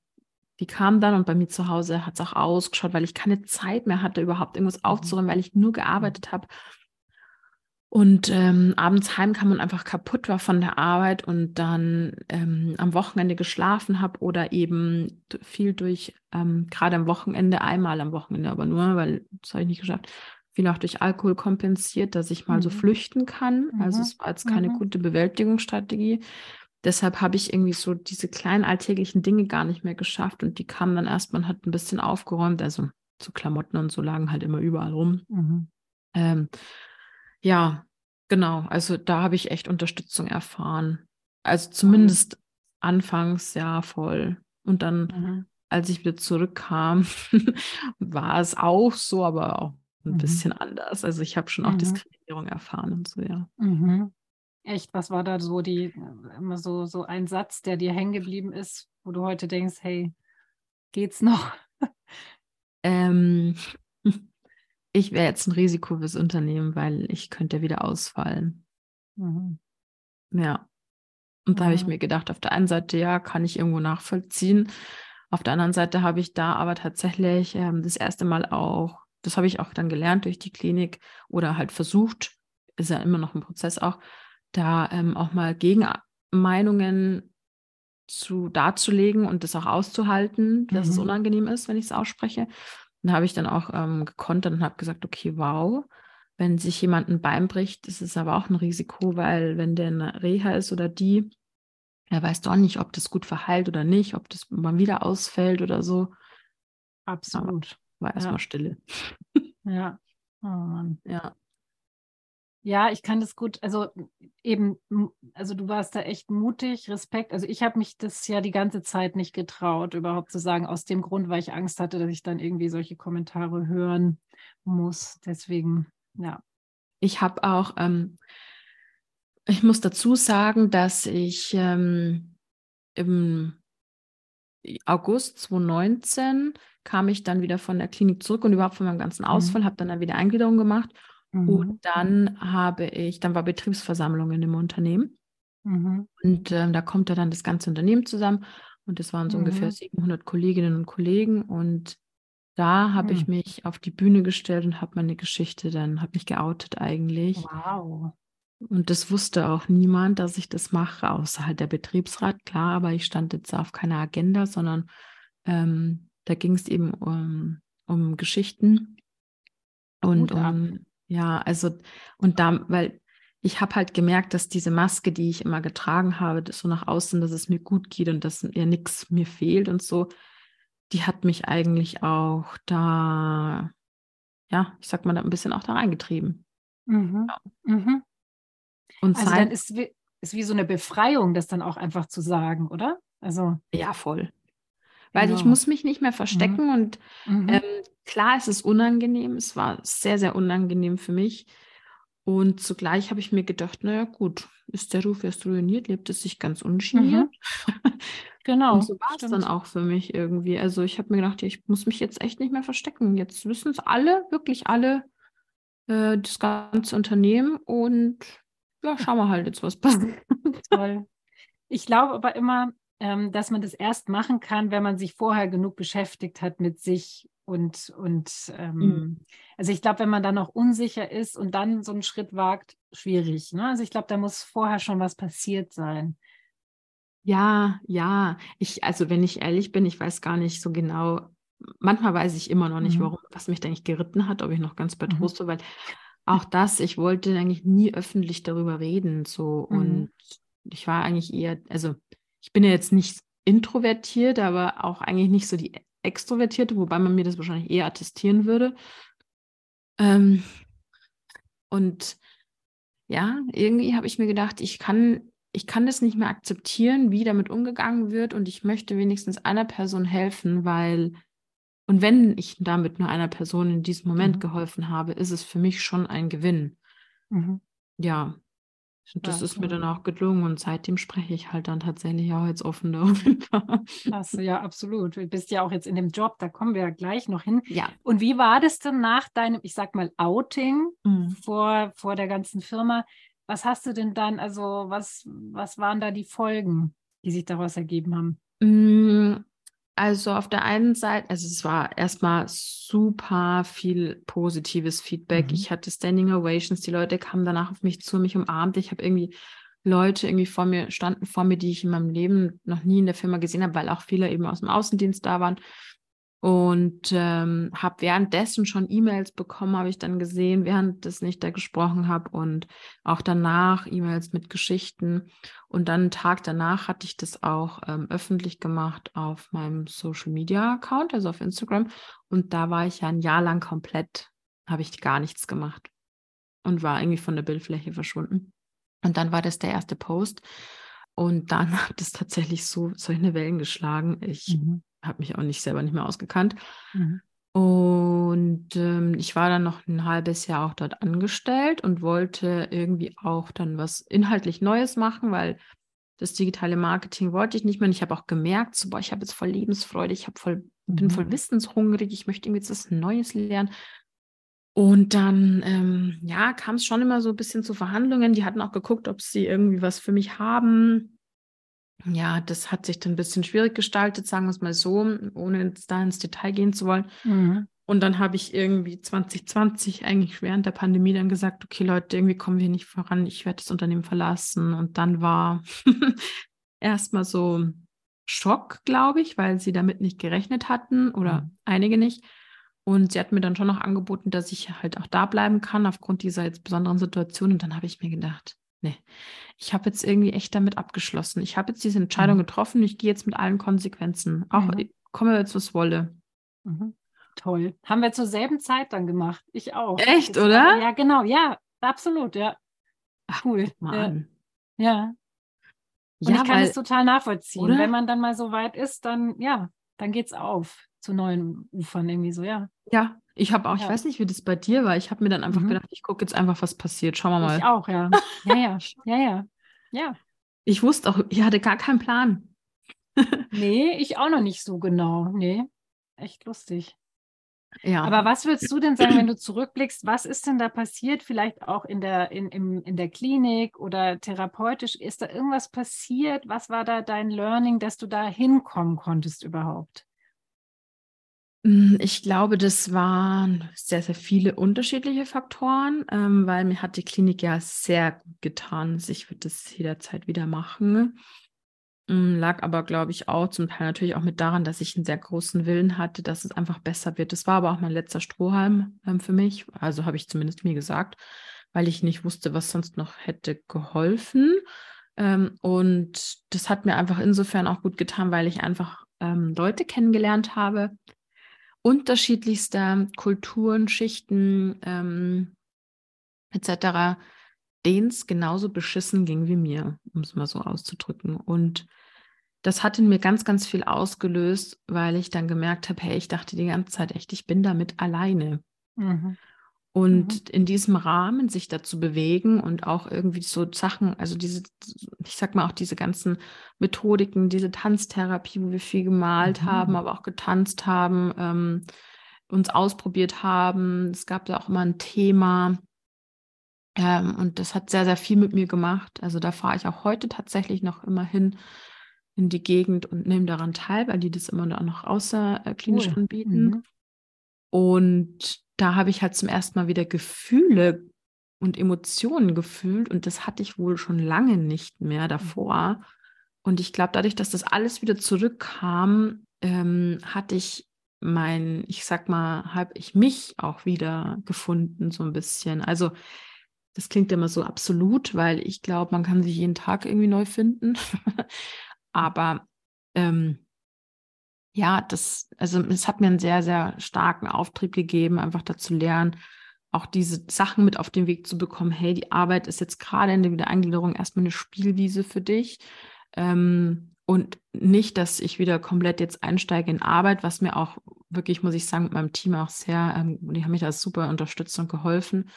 die kam dann und bei mir zu Hause hat es auch ausgeschaut, weil ich keine Zeit mehr hatte, überhaupt irgendwas mhm. aufzuräumen, weil ich nur gearbeitet habe. Und ähm, abends heimkam und einfach kaputt war von der Arbeit und dann ähm, am Wochenende geschlafen habe oder eben viel durch, ähm, gerade am Wochenende, einmal am Wochenende aber nur, weil das habe ich nicht geschafft, viel auch durch Alkohol kompensiert, dass ich mal mhm. so flüchten kann. Also mhm. es war jetzt keine mhm. gute Bewältigungsstrategie. Deshalb habe ich irgendwie so diese kleinen alltäglichen Dinge gar nicht mehr geschafft und die kamen dann erst, man hat ein bisschen aufgeräumt, also so Klamotten und so lagen halt immer überall rum. Mhm. Ähm, ja, genau, also da habe ich echt Unterstützung erfahren. Also zumindest mhm. anfangs ja voll. Und dann, mhm. als ich wieder zurückkam, war es auch so, aber auch ein mhm. bisschen anders. Also ich habe schon auch mhm. Diskriminierung erfahren und so, ja. Mhm. Echt, was war da so die, immer so, so ein Satz, der dir hängen geblieben ist, wo du heute denkst, hey, geht's noch? ähm, ich wäre jetzt ein Risiko fürs Unternehmen, weil ich könnte wieder ausfallen. Mhm. Ja. Und da habe ich mhm. mir gedacht, auf der einen Seite, ja, kann ich irgendwo nachvollziehen. Auf der anderen Seite habe ich da aber tatsächlich ähm, das erste Mal auch, das habe ich auch dann gelernt durch die Klinik oder halt versucht, ist ja immer noch ein Prozess auch, da ähm, auch mal Gegenmeinungen zu darzulegen und das auch auszuhalten, dass mhm. es unangenehm ist, wenn ich es ausspreche. Dann habe ich dann auch ähm, gekontert und habe gesagt, okay, wow, wenn sich jemand ein Bein bricht, ist aber auch ein Risiko, weil wenn der eine Reha ist oder die, er weiß doch nicht, ob das gut verheilt oder nicht, ob das mal wieder ausfällt oder so. Absolut. Aber war erstmal ja. Stille. Ja. Oh Mann. Ja. Ja, ich kann das gut. Also eben, also du warst da echt mutig, Respekt. Also ich habe mich das ja die ganze Zeit nicht getraut, überhaupt zu sagen, aus dem Grund, weil ich Angst hatte, dass ich dann irgendwie solche Kommentare hören muss. Deswegen, ja. Ich habe auch, ähm, ich muss dazu sagen, dass ich ähm, im August 2019 kam ich dann wieder von der Klinik zurück und überhaupt von meinem ganzen mhm. Ausfall, mhm. habe dann, dann wieder Eingliederung gemacht Mhm. Und dann habe ich, dann war Betriebsversammlung in dem Unternehmen. Mhm. Und ähm, da kommt ja dann das ganze Unternehmen zusammen. Und es waren so mhm. ungefähr 700 Kolleginnen und Kollegen. Und da habe ich mhm. mich auf die Bühne gestellt und habe meine Geschichte dann, habe mich geoutet eigentlich. Wow. Und das wusste auch niemand, dass ich das mache, außer halt der Betriebsrat, klar, aber ich stand jetzt auf keiner Agenda, sondern ähm, da ging es eben um, um Geschichten und um ja, also und da, weil ich habe halt gemerkt, dass diese Maske, die ich immer getragen habe, so nach außen, dass es mir gut geht und dass ja nichts mir fehlt und so, die hat mich eigentlich auch da, ja, ich sag mal, da ein bisschen auch da reingetrieben. Mhm. Ja. Mhm. Und also dann ist, ist wie so eine Befreiung, das dann auch einfach zu sagen, oder? Also ja, voll weil genau. ich muss mich nicht mehr verstecken mhm. und mhm. Ähm, klar, es ist unangenehm, es war sehr, sehr unangenehm für mich und zugleich habe ich mir gedacht, naja gut, ist der Ruf erst ruiniert, lebt es sich ganz ungeniert. Mhm. Genau. und so war es dann auch für mich irgendwie. Also ich habe mir gedacht, ja, ich muss mich jetzt echt nicht mehr verstecken. Jetzt wissen es alle, wirklich alle, äh, das ganze Unternehmen und ja, schauen wir halt jetzt, was passiert. Toll. Ich glaube aber immer, dass man das erst machen kann, wenn man sich vorher genug beschäftigt hat mit sich und, und ähm, mhm. also ich glaube, wenn man dann noch unsicher ist und dann so einen Schritt wagt, schwierig. Ne? Also ich glaube, da muss vorher schon was passiert sein. Ja, ja. Ich, also wenn ich ehrlich bin, ich weiß gar nicht so genau. Manchmal weiß ich immer noch nicht, mhm. warum, was mich eigentlich geritten hat, ob ich noch ganz bei mhm. Trost war, weil auch das, ich wollte eigentlich nie öffentlich darüber reden, so mhm. und ich war eigentlich eher, also ich bin ja jetzt nicht introvertiert, aber auch eigentlich nicht so die extrovertierte, wobei man mir das wahrscheinlich eher attestieren würde. Ähm, und ja, irgendwie habe ich mir gedacht, ich kann, ich kann das nicht mehr akzeptieren, wie damit umgegangen wird und ich möchte wenigstens einer Person helfen, weil, und wenn ich damit nur einer Person in diesem Moment mhm. geholfen habe, ist es für mich schon ein Gewinn. Mhm. Ja, das ja, ist mir dann auch gelungen und seitdem spreche ich halt dann tatsächlich auch jetzt offen darüber. Klasse, ja, absolut. Du bist ja auch jetzt in dem Job, da kommen wir ja gleich noch hin. Ja. Und wie war das denn nach deinem, ich sag mal, Outing mhm. vor, vor der ganzen Firma? Was hast du denn dann, also was, was waren da die Folgen, die sich daraus ergeben haben? Also auf der einen Seite, also es war erstmal super viel positives Feedback. Mhm. Ich hatte Standing Ovations, die Leute kamen danach auf mich zu, mich umarmt. Ich habe irgendwie Leute irgendwie vor mir standen vor mir, die ich in meinem Leben noch nie in der Firma gesehen habe, weil auch viele eben aus dem Außendienst da waren und ähm, habe währenddessen schon E-Mails bekommen, habe ich dann gesehen, während das nicht da gesprochen habe und auch danach E-Mails mit Geschichten. Und dann einen Tag danach hatte ich das auch ähm, öffentlich gemacht auf meinem Social Media Account, also auf Instagram. Und da war ich ja ein Jahr lang komplett, habe ich gar nichts gemacht und war irgendwie von der Bildfläche verschwunden. Und dann war das der erste Post. Und dann hat es tatsächlich so solche Wellen geschlagen. Ich mhm habe mich auch nicht selber nicht mehr ausgekannt. Mhm. Und ähm, ich war dann noch ein halbes Jahr auch dort angestellt und wollte irgendwie auch dann was inhaltlich Neues machen, weil das digitale Marketing wollte ich nicht mehr. Und ich habe auch gemerkt, so, boah, ich habe jetzt voll Lebensfreude, ich habe voll, mhm. bin voll wissenshungrig, ich möchte irgendwie jetzt was Neues lernen. Und dann, ähm, ja, kam es schon immer so ein bisschen zu Verhandlungen. Die hatten auch geguckt, ob sie irgendwie was für mich haben ja, das hat sich dann ein bisschen schwierig gestaltet, sagen wir es mal so, ohne da ins Detail gehen zu wollen. Mhm. Und dann habe ich irgendwie 2020 eigentlich während der Pandemie dann gesagt, okay Leute, irgendwie kommen wir nicht voran, ich werde das Unternehmen verlassen. Und dann war erstmal so Schock, glaube ich, weil sie damit nicht gerechnet hatten oder mhm. einige nicht. Und sie hat mir dann schon noch angeboten, dass ich halt auch da bleiben kann aufgrund dieser jetzt besonderen Situation. Und dann habe ich mir gedacht, nee, ich habe jetzt irgendwie echt damit abgeschlossen. Ich habe jetzt diese Entscheidung mhm. getroffen, ich gehe jetzt mit allen Konsequenzen. Auch mhm. komme jetzt, was wolle. Mhm. Toll. Haben wir zur selben Zeit dann gemacht. Ich auch. Echt, jetzt oder? ja, genau, ja. absolut, ja. Cool. Mal ja. ja. Und Ja, ich kann es total nachvollziehen. oder? Wenn man dann mal so weit ist, dann, ja, dann geht's auf zu neuen Ufern irgendwie so, ja. ja, ich habe auch, ich Ja. weiß nicht, wie das bei dir war. Ich habe mir dann einfach Mhm. gedacht, ich gucke jetzt einfach, was passiert. Schauen wir Ich mal. auch, ja. Ja, ja, ja, ja. Ja. Ich wusste auch, ich hatte gar keinen Plan. Nee, ich auch noch nicht so genau. Nee, echt lustig. Ja. Aber was würdest du denn sagen, wenn du zurückblickst, was ist denn da passiert? Vielleicht auch in der, in, im, in der Klinik oder therapeutisch? Ist da irgendwas passiert? Was war da dein Learning, dass du da hinkommen konntest überhaupt? Mm, Ich glaube, das waren sehr, sehr viele unterschiedliche Faktoren, ähm, weil mir hat die Klinik ja sehr gut getan. Ich würde das jederzeit wieder machen. Mm, Lag aber, glaube ich, auch zum Teil natürlich auch mit daran, dass ich einen sehr großen Willen hatte, dass es einfach besser wird. Das war aber auch mein letzter Strohhalm ähm, für mich. Also habe ich zumindest mir gesagt, weil ich nicht wusste, was sonst noch hätte geholfen. Ähm, und das hat mir einfach insofern auch gut getan, weil ich einfach ähm, Leute kennengelernt habe, unterschiedlichster Kulturen, Schichten ähm, etc., denen es genauso beschissen ging wie mir, um es mal so auszudrücken. Und das hat in mir ganz, ganz viel ausgelöst, weil ich dann gemerkt habe, hey, ich dachte die ganze Zeit echt, ich bin damit alleine. Mhm. Und in diesem Rahmen sich dazu bewegen und auch irgendwie so Sachen, also diese, ich sag mal auch diese ganzen Methodiken, diese Tanztherapie, wo wir viel gemalt Mhm. haben, aber auch getanzt haben, ähm, uns ausprobiert haben. Es gab da auch immer ein Thema. Ähm, und das hat sehr, sehr viel mit mir gemacht. Also da fahre ich auch heute tatsächlich noch immer hin in die Gegend und nehme daran teil, weil die das immer noch außerklinisch Cool. anbieten. Mhm. Und da habe ich halt zum ersten Mal wieder Gefühle und Emotionen gefühlt und das hatte ich wohl schon lange nicht mehr davor. Und ich glaube, dadurch, dass das alles wieder zurückkam, ähm, hatte ich mein, ich sag mal, habe ich mich auch wieder gefunden, so ein bisschen. Also, das klingt immer so absolut, weil ich glaube, man kann sich jeden Tag irgendwie neu finden. Aber ähm, ja, das, also es hat mir einen sehr, sehr starken Auftrieb gegeben, einfach dazu lernen, auch diese Sachen mit auf den Weg zu bekommen. Hey, die Arbeit ist jetzt gerade in der Wiedereingliederung erstmal eine Spielwiese für dich. Ähm, und nicht, dass ich wieder komplett jetzt einsteige in Arbeit, was mir auch wirklich, muss ich sagen, mit meinem Team auch sehr, ähm, die haben mich da super unterstützt und geholfen.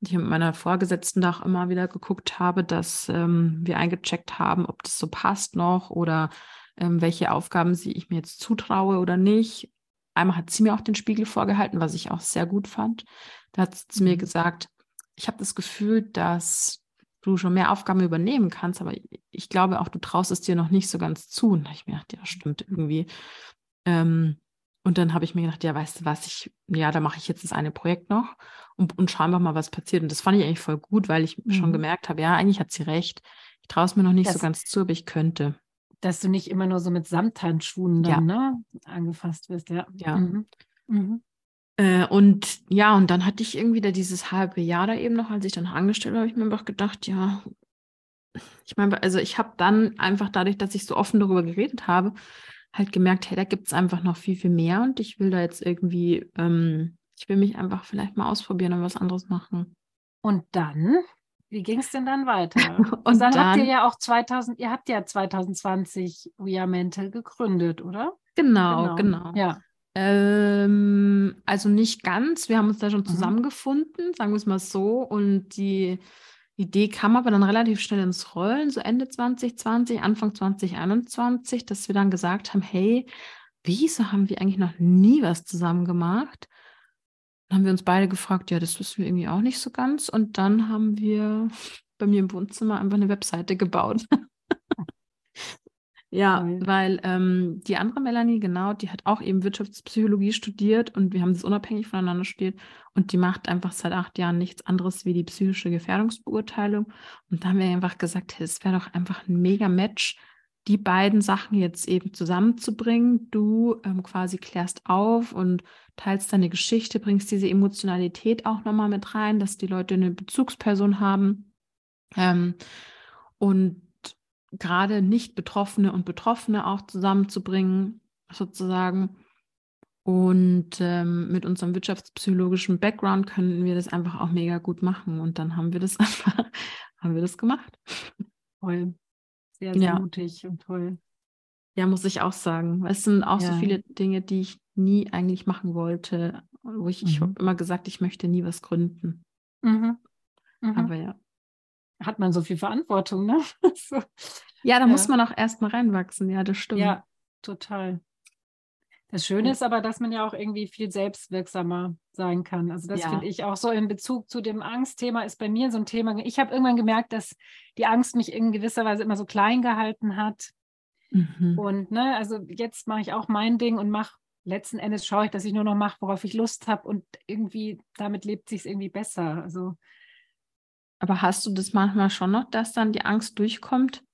Ich mit meiner Vorgesetzten da auch immer wieder geguckt habe, dass ähm, wir eingecheckt haben, ob das so passt noch oder ähm, welche Aufgaben sie ich mir jetzt zutraue oder nicht. Einmal hat sie mir auch den Spiegel vorgehalten, was ich auch sehr gut fand. Da hat sie mir Mhm. gesagt, ich habe das Gefühl, dass du schon mehr Aufgaben übernehmen kannst, aber ich glaube auch, du traust es dir noch nicht so ganz zu. Und da habe ich mir gedacht, ja, stimmt irgendwie. Ähm, und dann habe ich mir gedacht, ja, weißt du was, ich, ja, da mache ich jetzt das eine Projekt noch und, und schau einfach mal, was passiert. Und das fand ich eigentlich voll gut, weil ich schon Mhm. gemerkt habe, ja, eigentlich hat sie recht. Ich traue es mir noch nicht so Das- ganz zu, aber ich könnte. Dass du nicht immer nur so mit Samthandschuhen Ja. dann ne, angefasst wirst, ja. Ja. Mhm. Mhm. Äh, und ja, und dann hatte ich irgendwie da dieses halbe Jahr da eben noch, als ich dann angestellt habe ich mir einfach gedacht, ja, ich meine, also ich habe dann einfach dadurch, dass ich so offen darüber geredet habe, halt gemerkt, hey, da gibt es einfach noch viel, viel mehr und ich will da jetzt irgendwie, ähm, ich will mich einfach vielleicht mal ausprobieren und was anderes machen. Und dann, wie ging es denn dann weiter? Und Und dann, habt ihr dann- ja auch 2000, ihr habt ja 2020 We Are Mental gegründet, oder? Genau, genau. Ja. Ähm, also nicht ganz. Wir haben uns da schon Mhm. zusammengefunden, sagen wir es mal so. Und die Idee kam aber dann relativ schnell ins Rollen, so Ende 2020, Anfang 2021, dass wir dann gesagt haben, hey, wieso haben wir eigentlich noch nie was zusammen gemacht? Dann haben wir uns beide gefragt, ja, das wissen wir irgendwie auch nicht so ganz. Und dann haben wir bei mir im Wohnzimmer einfach eine Webseite gebaut. Ja, Toll. weil ähm, die andere Melanie, genau, die hat auch eben Wirtschaftspsychologie studiert und wir haben das unabhängig voneinander studiert und die macht einfach seit acht Jahren nichts anderes wie die psychische Gefährdungsbeurteilung. Und da haben wir einfach gesagt, hey, es wäre doch einfach ein mega Match, die beiden Sachen jetzt eben zusammenzubringen. Du ähm, quasi klärst auf und teilst deine Geschichte, bringst diese Emotionalität auch nochmal mit rein, dass die Leute eine Bezugsperson haben. Ähm, und gerade nicht Betroffene und Betroffene auch zusammenzubringen, sozusagen. Und ähm, mit unserem wirtschaftspsychologischen Background können wir das einfach auch mega gut machen. Und dann haben wir das einfach, haben wir das gemacht. Toll. Sehr, sehr ja. mutig und toll. Ja, muss ich auch sagen. Es sind auch ja. so viele Dinge, die ich nie eigentlich machen wollte, wo ich, mhm. ich habe immer gesagt, ich möchte nie was gründen. Mhm. Mhm. Aber ja. Hat man so viel Verantwortung, ne? so. Ja, da ja. muss man auch erstmal reinwachsen, ja, das stimmt. Ja, total. Das Schöne ist aber, dass man ja auch irgendwie viel selbstwirksamer sein kann. Also das ja. finde ich auch so in Bezug zu dem Angstthema ist bei mir so ein Thema. Ich habe irgendwann gemerkt, dass die Angst mich in gewisser Weise immer so klein gehalten hat. Mhm. Und ne, also jetzt mache ich auch mein Ding und mache letzten Endes schaue ich, dass ich nur noch mache, worauf ich Lust habe und irgendwie damit lebt sich irgendwie besser. Also aber hast du das manchmal schon noch, dass dann die Angst durchkommt?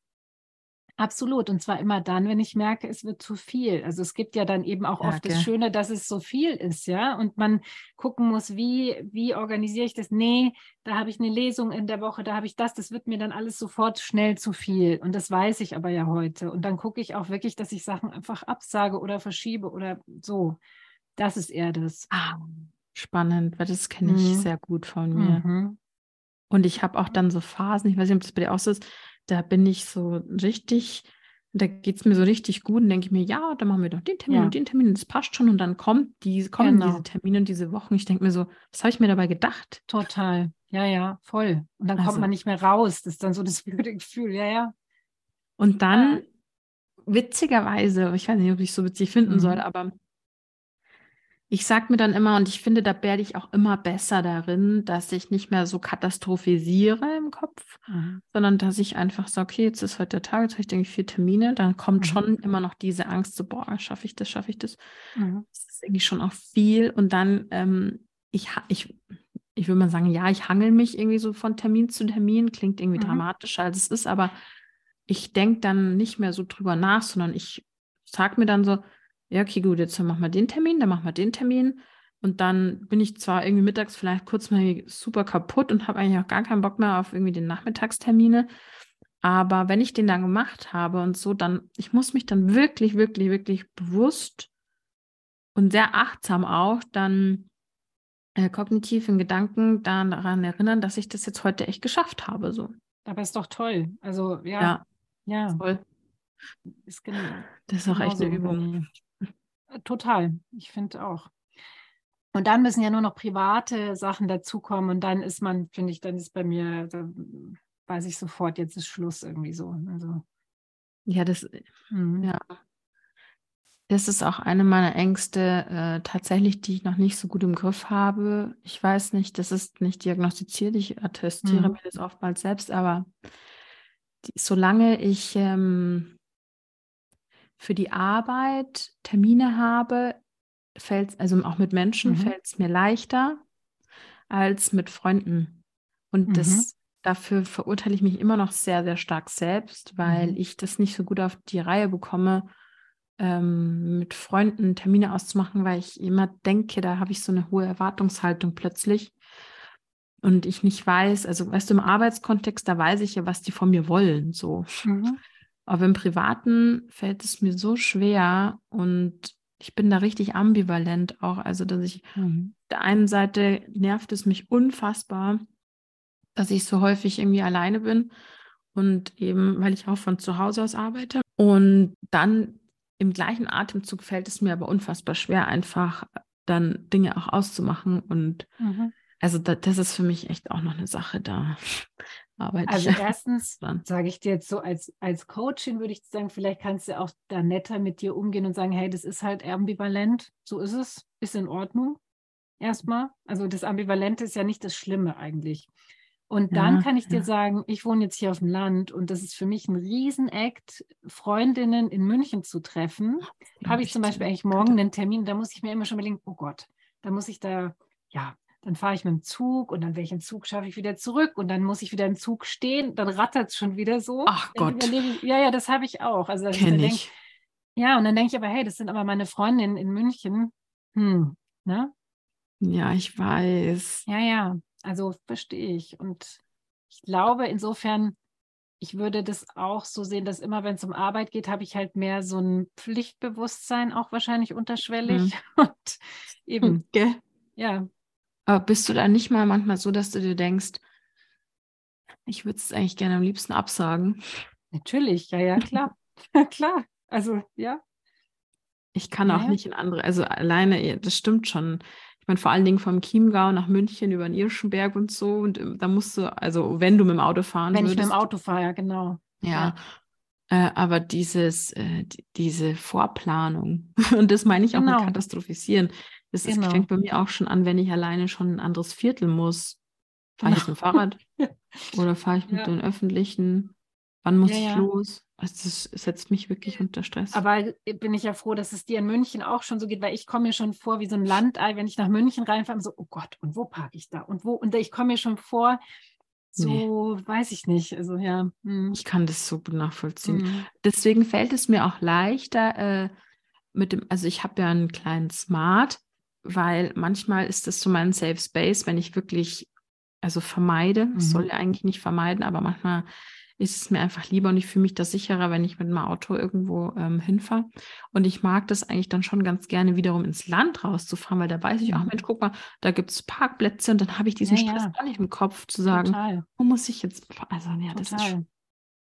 Absolut. Und zwar immer dann, wenn ich merke, es wird zu viel. Also es gibt ja dann eben auch oft okay. das Schöne, dass es so viel ist, ja. Und man gucken muss, wie, wie organisiere ich das? Nee, da habe ich eine Lesung in der Woche, da habe ich das, das wird mir dann alles sofort schnell zu viel. Und das weiß ich aber ja heute. Und dann gucke ich auch wirklich, dass ich Sachen einfach absage oder verschiebe oder so. Das ist eher das. Ah, spannend, weil das kenne ich mhm. sehr gut von mir. Mhm. Und ich habe auch dann so Phasen, ich weiß nicht, ob das bei dir auch so ist, da bin ich so richtig, da geht es mir so richtig gut und denke ich mir, ja, dann machen wir doch den Termin ja. und den Termin, das passt schon. Und dann kommt die, kommen genau. diese Termine und diese Wochen. Ich denke mir so, was habe ich mir dabei gedacht? Total. Ja, ja, voll. Und dann also. kommt man nicht mehr raus. Das ist dann so das blöde Gefühl, ja, ja. Und dann, witzigerweise, ich weiß nicht, ob ich es so witzig finden mhm. soll, aber ich sage mir dann immer, und ich finde, da werde ich auch immer besser darin, dass ich nicht mehr so katastrophisiere im Kopf, mhm. sondern dass ich einfach sage, okay, jetzt ist heute der Tag, jetzt habe ich, denke ich, vier Termine, dann kommt mhm. schon immer noch diese Angst, so, boah, schaffe ich das, schaffe ich das. Mhm. Das ist irgendwie schon auch viel. Und dann, ähm, ich, ich, ich würde mal sagen, ja, ich hangel mich irgendwie so von Termin zu Termin, klingt irgendwie mhm. dramatischer, als es ist, aber ich denke dann nicht mehr so drüber nach, sondern ich sage mir dann so, ja, okay, gut, jetzt machen wir den Termin, dann machen wir den Termin. Und dann bin ich zwar irgendwie mittags vielleicht kurz mal super kaputt und habe eigentlich auch gar keinen Bock mehr auf irgendwie den Nachmittagstermine. Aber wenn ich den dann gemacht habe und so, dann, ich muss mich dann wirklich, wirklich, wirklich bewusst und sehr achtsam auch dann äh, kognitiv in Gedanken daran erinnern, dass ich das jetzt heute echt geschafft habe. So. Aber ist doch toll. Also ja. Ja. ja. Voll. Ist genau, das ist auch echt eine Übung. Total, ich finde auch. Und dann müssen ja nur noch private Sachen dazukommen und dann ist man, finde ich, dann ist bei mir, weiß ich sofort, jetzt ist Schluss irgendwie so. Also. Ja, das, mhm. ja. Das ist auch eine meiner Ängste, äh, tatsächlich, die ich noch nicht so gut im Griff habe. Ich weiß nicht, das ist nicht diagnostiziert, ich attestiere mhm. mir das oftmals selbst, aber die, solange ich ähm, für die Arbeit Termine habe, fällt also auch mit Menschen mhm. fällt es mir leichter als mit Freunden. Und mhm. das dafür verurteile ich mich immer noch sehr, sehr stark selbst, weil mhm. ich das nicht so gut auf die Reihe bekomme, ähm, mit Freunden Termine auszumachen, weil ich immer denke, da habe ich so eine hohe Erwartungshaltung plötzlich. Und ich nicht weiß, also weißt du, im Arbeitskontext, da weiß ich ja, was die von mir wollen. So. Mhm. Aber im Privaten fällt es mir so schwer und ich bin da richtig ambivalent auch. Also, dass ich mhm. der einen Seite nervt es mich unfassbar, dass ich so häufig irgendwie alleine bin und eben, weil ich auch von zu Hause aus arbeite. Und dann im gleichen Atemzug fällt es mir aber unfassbar schwer, einfach dann Dinge auch auszumachen. Und mhm. also da, das ist für mich echt auch noch eine Sache da arbeite also ich. Also erstens sage ich dir jetzt so als, als Coachin würde ich sagen, vielleicht kannst du auch da netter mit dir umgehen und sagen, hey, das ist halt ambivalent, so ist es, ist in Ordnung. Erstmal. Also das Ambivalente ist ja nicht das Schlimme eigentlich. Und dann ja, kann ich dir ja. sagen, ich wohne jetzt hier auf dem Land und das ist für mich ein Riesenakt, Freundinnen in München zu treffen. Habe ich zum Beispiel eigentlich morgen einen Termin, da muss ich mir immer schon überlegen, oh Gott, da muss ich da, ja, dann fahre ich mit dem Zug und dann welchen Zug schaffe ich wieder zurück und dann muss ich wieder im Zug stehen, dann rattert es schon wieder so. Ach dann Gott. Ich, ja, ja, das habe ich auch. Also dass Kenn ich, denk, ja, und dann denke ich aber, hey, das sind aber meine Freundinnen in München. Hm, ne? Ja, ich weiß. Ja, ja, also verstehe ich. Und ich glaube, insofern, ich würde das auch so sehen, dass immer, wenn es um Arbeit geht, habe ich halt mehr so ein Pflichtbewusstsein, auch wahrscheinlich unterschwellig. Mhm. Und eben, hm, Gell? ja. Aber bist du da nicht mal manchmal so, dass du dir denkst, ich würde es eigentlich gerne am liebsten absagen? Natürlich, ja, ja, klar. ja, klar. Also, ja. Ich kann ja, auch nicht in andere, also alleine, das stimmt schon. Ich meine, vor allen Dingen vom Chiemgau nach München über den Irschenberg und so. Und ähm, da musst du, also wenn du mit dem Auto fahren Wenn würdest, ich mit dem Auto fahre, ja, genau. Ja. ja. Äh, aber dieses, äh, die, diese Vorplanung, und das meine ich auch genau. mit Katastrophisieren, das genau. fängt bei mir auch schon an, wenn ich alleine schon ein anderes Viertel muss. Fahre ich jetzt mit dem Fahrrad? Oder fahre ich mit ja. den öffentlichen? Wann muss ja, ich los? Also das setzt mich wirklich unter Stress. Aber bin ich ja froh, dass es dir in München auch schon so geht, weil ich komme mir schon vor wie so ein Landei, wenn ich nach München reinfahre, so, oh Gott, und wo parke ich da? Und wo? Und ich komme mir schon vor, so nee. weiß ich nicht. Also ja. Hm. Ich kann das so gut nachvollziehen. Hm. Deswegen fällt es mir auch leichter äh, mit dem, also ich habe ja einen kleinen Smart, weil manchmal ist das so mein Safe Space, wenn ich wirklich, also vermeide, mhm. soll ja eigentlich nicht vermeiden, aber manchmal ist es mir einfach lieber und ich fühle mich da sicherer, wenn ich mit dem Auto irgendwo ähm, hinfahre. Und ich mag das eigentlich dann schon ganz gerne wiederum ins Land rauszufahren, weil da weiß ich auch, mhm. Mensch, guck mal, da gibt es Parkplätze und dann habe ich diesen ja, Stress ja. gar nicht im Kopf zu sagen, Total. wo muss ich jetzt, also ja, das Total. ist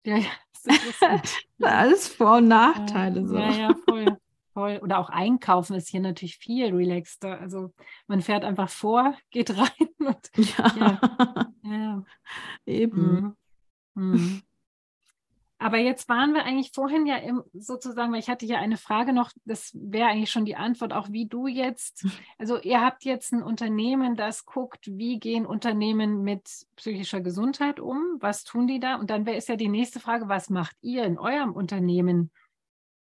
ja, ja, das ist alles Vor- und Nachteile. so. Ja, ja, voll. Voll. Oder auch einkaufen ist hier natürlich viel relaxter. Also man fährt einfach vor, geht rein und ja, ja. ja. eben. Mhm. Mhm. Aber jetzt waren wir eigentlich vorhin ja im, sozusagen, weil ich hatte ja eine Frage noch, das wäre eigentlich schon die Antwort, auch wie du jetzt, also ihr habt jetzt ein Unternehmen, das guckt, wie gehen Unternehmen mit psychischer Gesundheit um, was tun die da? Und dann wäre es ja die nächste Frage, was macht ihr in eurem Unternehmen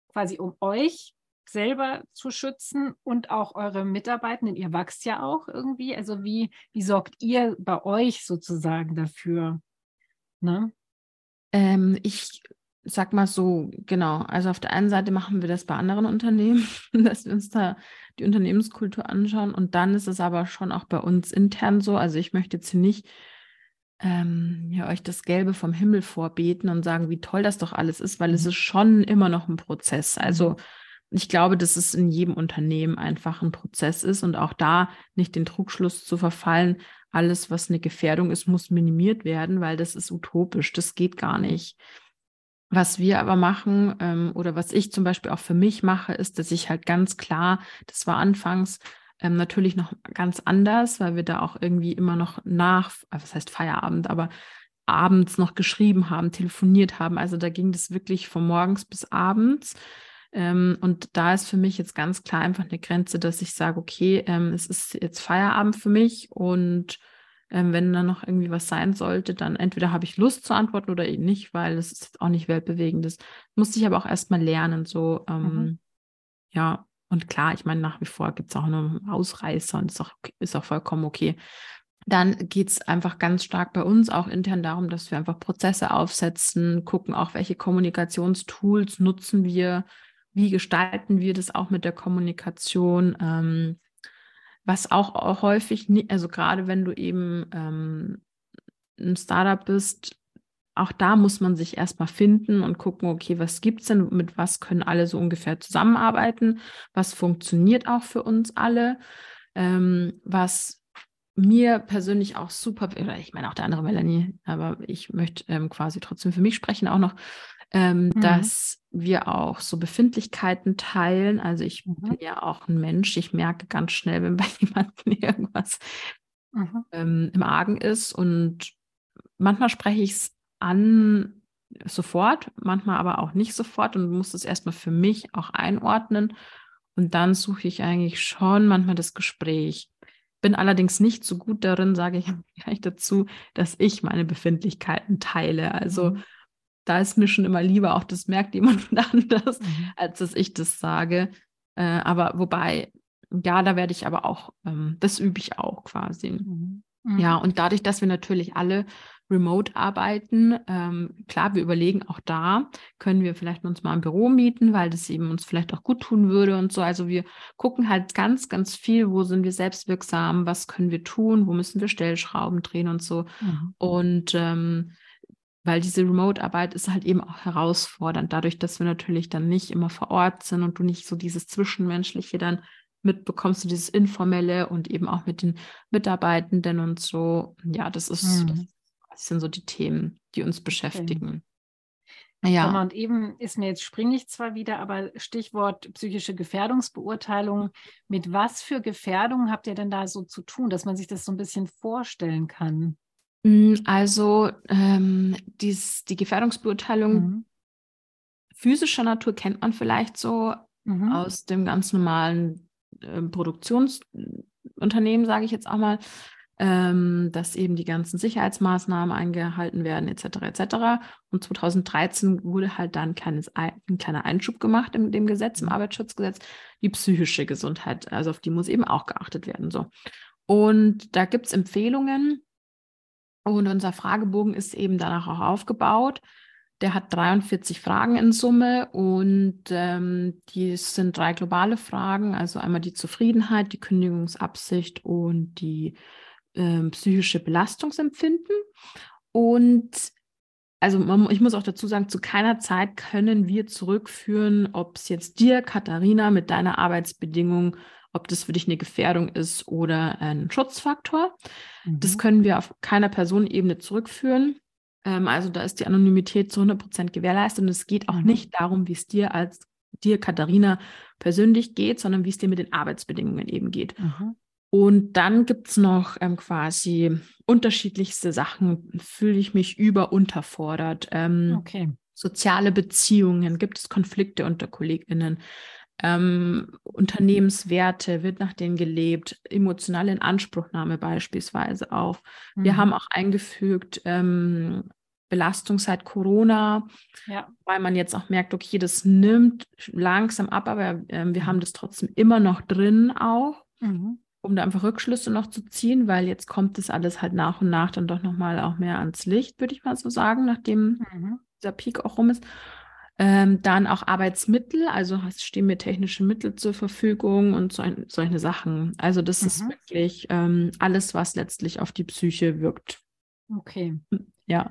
quasi, um euch selber zu schützen und auch eure Mitarbeitenden, ihr wächst ja auch irgendwie, also wie, wie sorgt ihr bei euch sozusagen dafür? Ne? Ähm, ich sag mal so, genau. Also auf der einen Seite machen wir das bei anderen Unternehmen, dass wir uns da die Unternehmenskultur anschauen. Und dann ist es aber schon auch bei uns intern so. Also ich möchte jetzt hier nicht ähm, ja, euch das Gelbe vom Himmel vorbeten und sagen, wie toll das doch alles ist, weil es mhm. ist schon immer noch ein Prozess. Also mhm. Ich glaube, dass es in jedem Unternehmen einfach ein Prozess ist und auch da nicht den Trugschluss zu verfallen, alles, was eine Gefährdung ist, muss minimiert werden, weil das ist utopisch, das geht gar nicht. Was wir aber machen ähm, oder was ich zum Beispiel auch für mich mache, ist, dass ich halt ganz klar, das war anfangs ähm, natürlich noch ganz anders, weil wir da auch irgendwie immer noch nach, äh, was heißt Feierabend, aber abends noch geschrieben haben, telefoniert haben. Also da ging das wirklich von morgens bis abends. Ähm, und da ist für mich jetzt ganz klar einfach eine Grenze, dass ich sage, okay, ähm, es ist jetzt Feierabend für mich und ähm, wenn dann noch irgendwie was sein sollte, dann entweder habe ich Lust zu antworten oder eben nicht, weil es ist auch nicht weltbewegendes. Musste ich aber auch erstmal lernen, so, ähm, mhm. ja, und klar, ich meine, nach wie vor gibt es auch nur Ausreißer und ist auch, ist auch vollkommen okay. Dann geht es einfach ganz stark bei uns auch intern darum, dass wir einfach Prozesse aufsetzen, gucken auch, welche Kommunikationstools nutzen wir, wie gestalten wir das auch mit der Kommunikation? Ähm, was auch, häufig, nie, also gerade wenn du eben ähm, ein Startup bist, auch da muss man sich erstmal finden und gucken, okay, was gibt es denn, mit was können alle so ungefähr zusammenarbeiten, was funktioniert auch für uns alle, ähm, was mir persönlich auch super, oder ich meine auch der andere Melanie, aber ich möchte ähm, quasi trotzdem für mich sprechen auch noch, ähm, mhm. dass wir auch so Befindlichkeiten teilen. Also ich mhm. bin ja auch ein Mensch. Ich merke ganz schnell, wenn bei jemandem irgendwas mhm. ähm, im Argen ist. Und manchmal spreche ich es an sofort, manchmal aber auch nicht sofort und muss es erstmal für mich auch einordnen. Und dann suche ich eigentlich schon manchmal das Gespräch. Bin allerdings nicht so gut darin, sage ich gleich dazu, dass ich meine Befindlichkeiten teile. Also mhm da ist mir schon immer lieber, auch das merkt jemand anders, mhm. als dass ich das sage. Äh, aber wobei, ja, da werde ich aber auch, ähm, das übe ich auch quasi. Mhm. Mhm. Ja, und dadurch, dass wir natürlich alle remote arbeiten, ähm, klar, wir überlegen auch da, können wir vielleicht uns mal ein Büro mieten, weil das eben uns vielleicht auch gut tun würde und so. Also wir gucken halt ganz, ganz viel, wo sind wir selbstwirksam, was können wir tun, wo müssen wir Stellschrauben drehen und so. Mhm. Und ähm, weil diese Remote-Arbeit ist halt eben auch herausfordernd, dadurch, dass wir natürlich dann nicht immer vor Ort sind und du nicht so dieses Zwischenmenschliche dann mitbekommst, du dieses Informelle und eben auch mit den Mitarbeitenden und so. Ja, das ist, mhm. das sind so die Themen, die uns beschäftigen. Okay. Ja. Mal, und eben ist mir jetzt springlich zwar wieder, aber Stichwort psychische Gefährdungsbeurteilung. Mit was für Gefährdungen habt ihr denn da so zu tun, dass man sich das so ein bisschen vorstellen kann? Hm, also ähm, dies, die Gefährdungsbeurteilung mhm. physischer Natur kennt man vielleicht so mhm. aus dem ganz normalen äh, Produktionsunternehmen, sage ich jetzt auch mal, ähm, dass eben die ganzen Sicherheitsmaßnahmen eingehalten werden, etc. etc. Und 2013 wurde halt dann ein, kleines, ein kleiner Einschub gemacht in dem Gesetz, im mhm. Arbeitsschutzgesetz, die psychische Gesundheit. Also auf die muss eben auch geachtet werden. So. Und da gibt es Empfehlungen, und unser Fragebogen ist eben danach auch aufgebaut. Der hat 43 Fragen in Summe und ähm, die sind drei globale Fragen, also einmal die Zufriedenheit, die Kündigungsabsicht und die ähm, psychische Belastungsempfinden. Und also man, ich muss auch dazu sagen, zu keiner Zeit können wir zurückführen, ob es jetzt dir, Katharina, mit deiner Arbeitsbedingung ob das für dich eine Gefährdung ist oder ein Schutzfaktor. Mhm. Das können wir auf keiner Personenebene zurückführen. Ähm, also da ist die Anonymität zu 100 Prozent gewährleistet und es geht auch mhm. nicht darum, wie es dir als dir, Katharina, persönlich geht, sondern wie es dir mit den Arbeitsbedingungen eben geht. Mhm. Und dann gibt es noch ähm, quasi unterschiedlichste Sachen. Fühle ich mich über unterfordert? Ähm, okay. Soziale Beziehungen, gibt es Konflikte unter KollegInnen? Ähm, Unternehmenswerte, wird nach denen gelebt, emotionale Inanspruchnahme beispielsweise auch. Mhm. Wir haben auch eingefügt ähm, Belastung seit Corona, ja. weil man jetzt auch merkt, okay, das nimmt langsam ab, aber ähm, wir haben das trotzdem immer noch drin auch, mhm. um da einfach Rückschlüsse noch zu ziehen, weil jetzt kommt das alles halt nach und nach dann doch nochmal auch mehr ans Licht, würde ich mal so sagen, nachdem mhm. dieser Peak auch rum ist. Ähm, dann auch Arbeitsmittel, also stehen mir technische Mittel zur Verfügung und so ein, solche Sachen. Also das mhm. ist wirklich ähm, alles, was letztlich auf die Psyche wirkt. Okay. Hm, ja.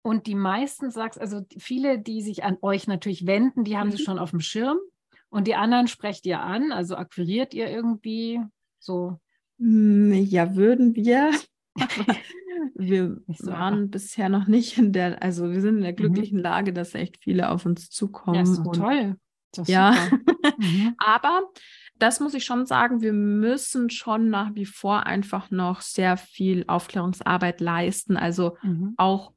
Und die meisten sagst, also viele, die sich an euch natürlich wenden, die haben mhm. sie schon auf dem Schirm. Und die anderen sprecht ihr an, also akquiriert ihr irgendwie so? Hm, ja, würden wir. Wir so waren bisher noch nicht in der, also wir sind in der mhm. glücklichen mhm. Lage, dass echt viele auf uns zukommen. Ja, ist toll. Das ja, mhm. aber das muss ich schon sagen, wir müssen schon nach wie vor einfach noch sehr viel Aufklärungsarbeit leisten. Also mhm. auch,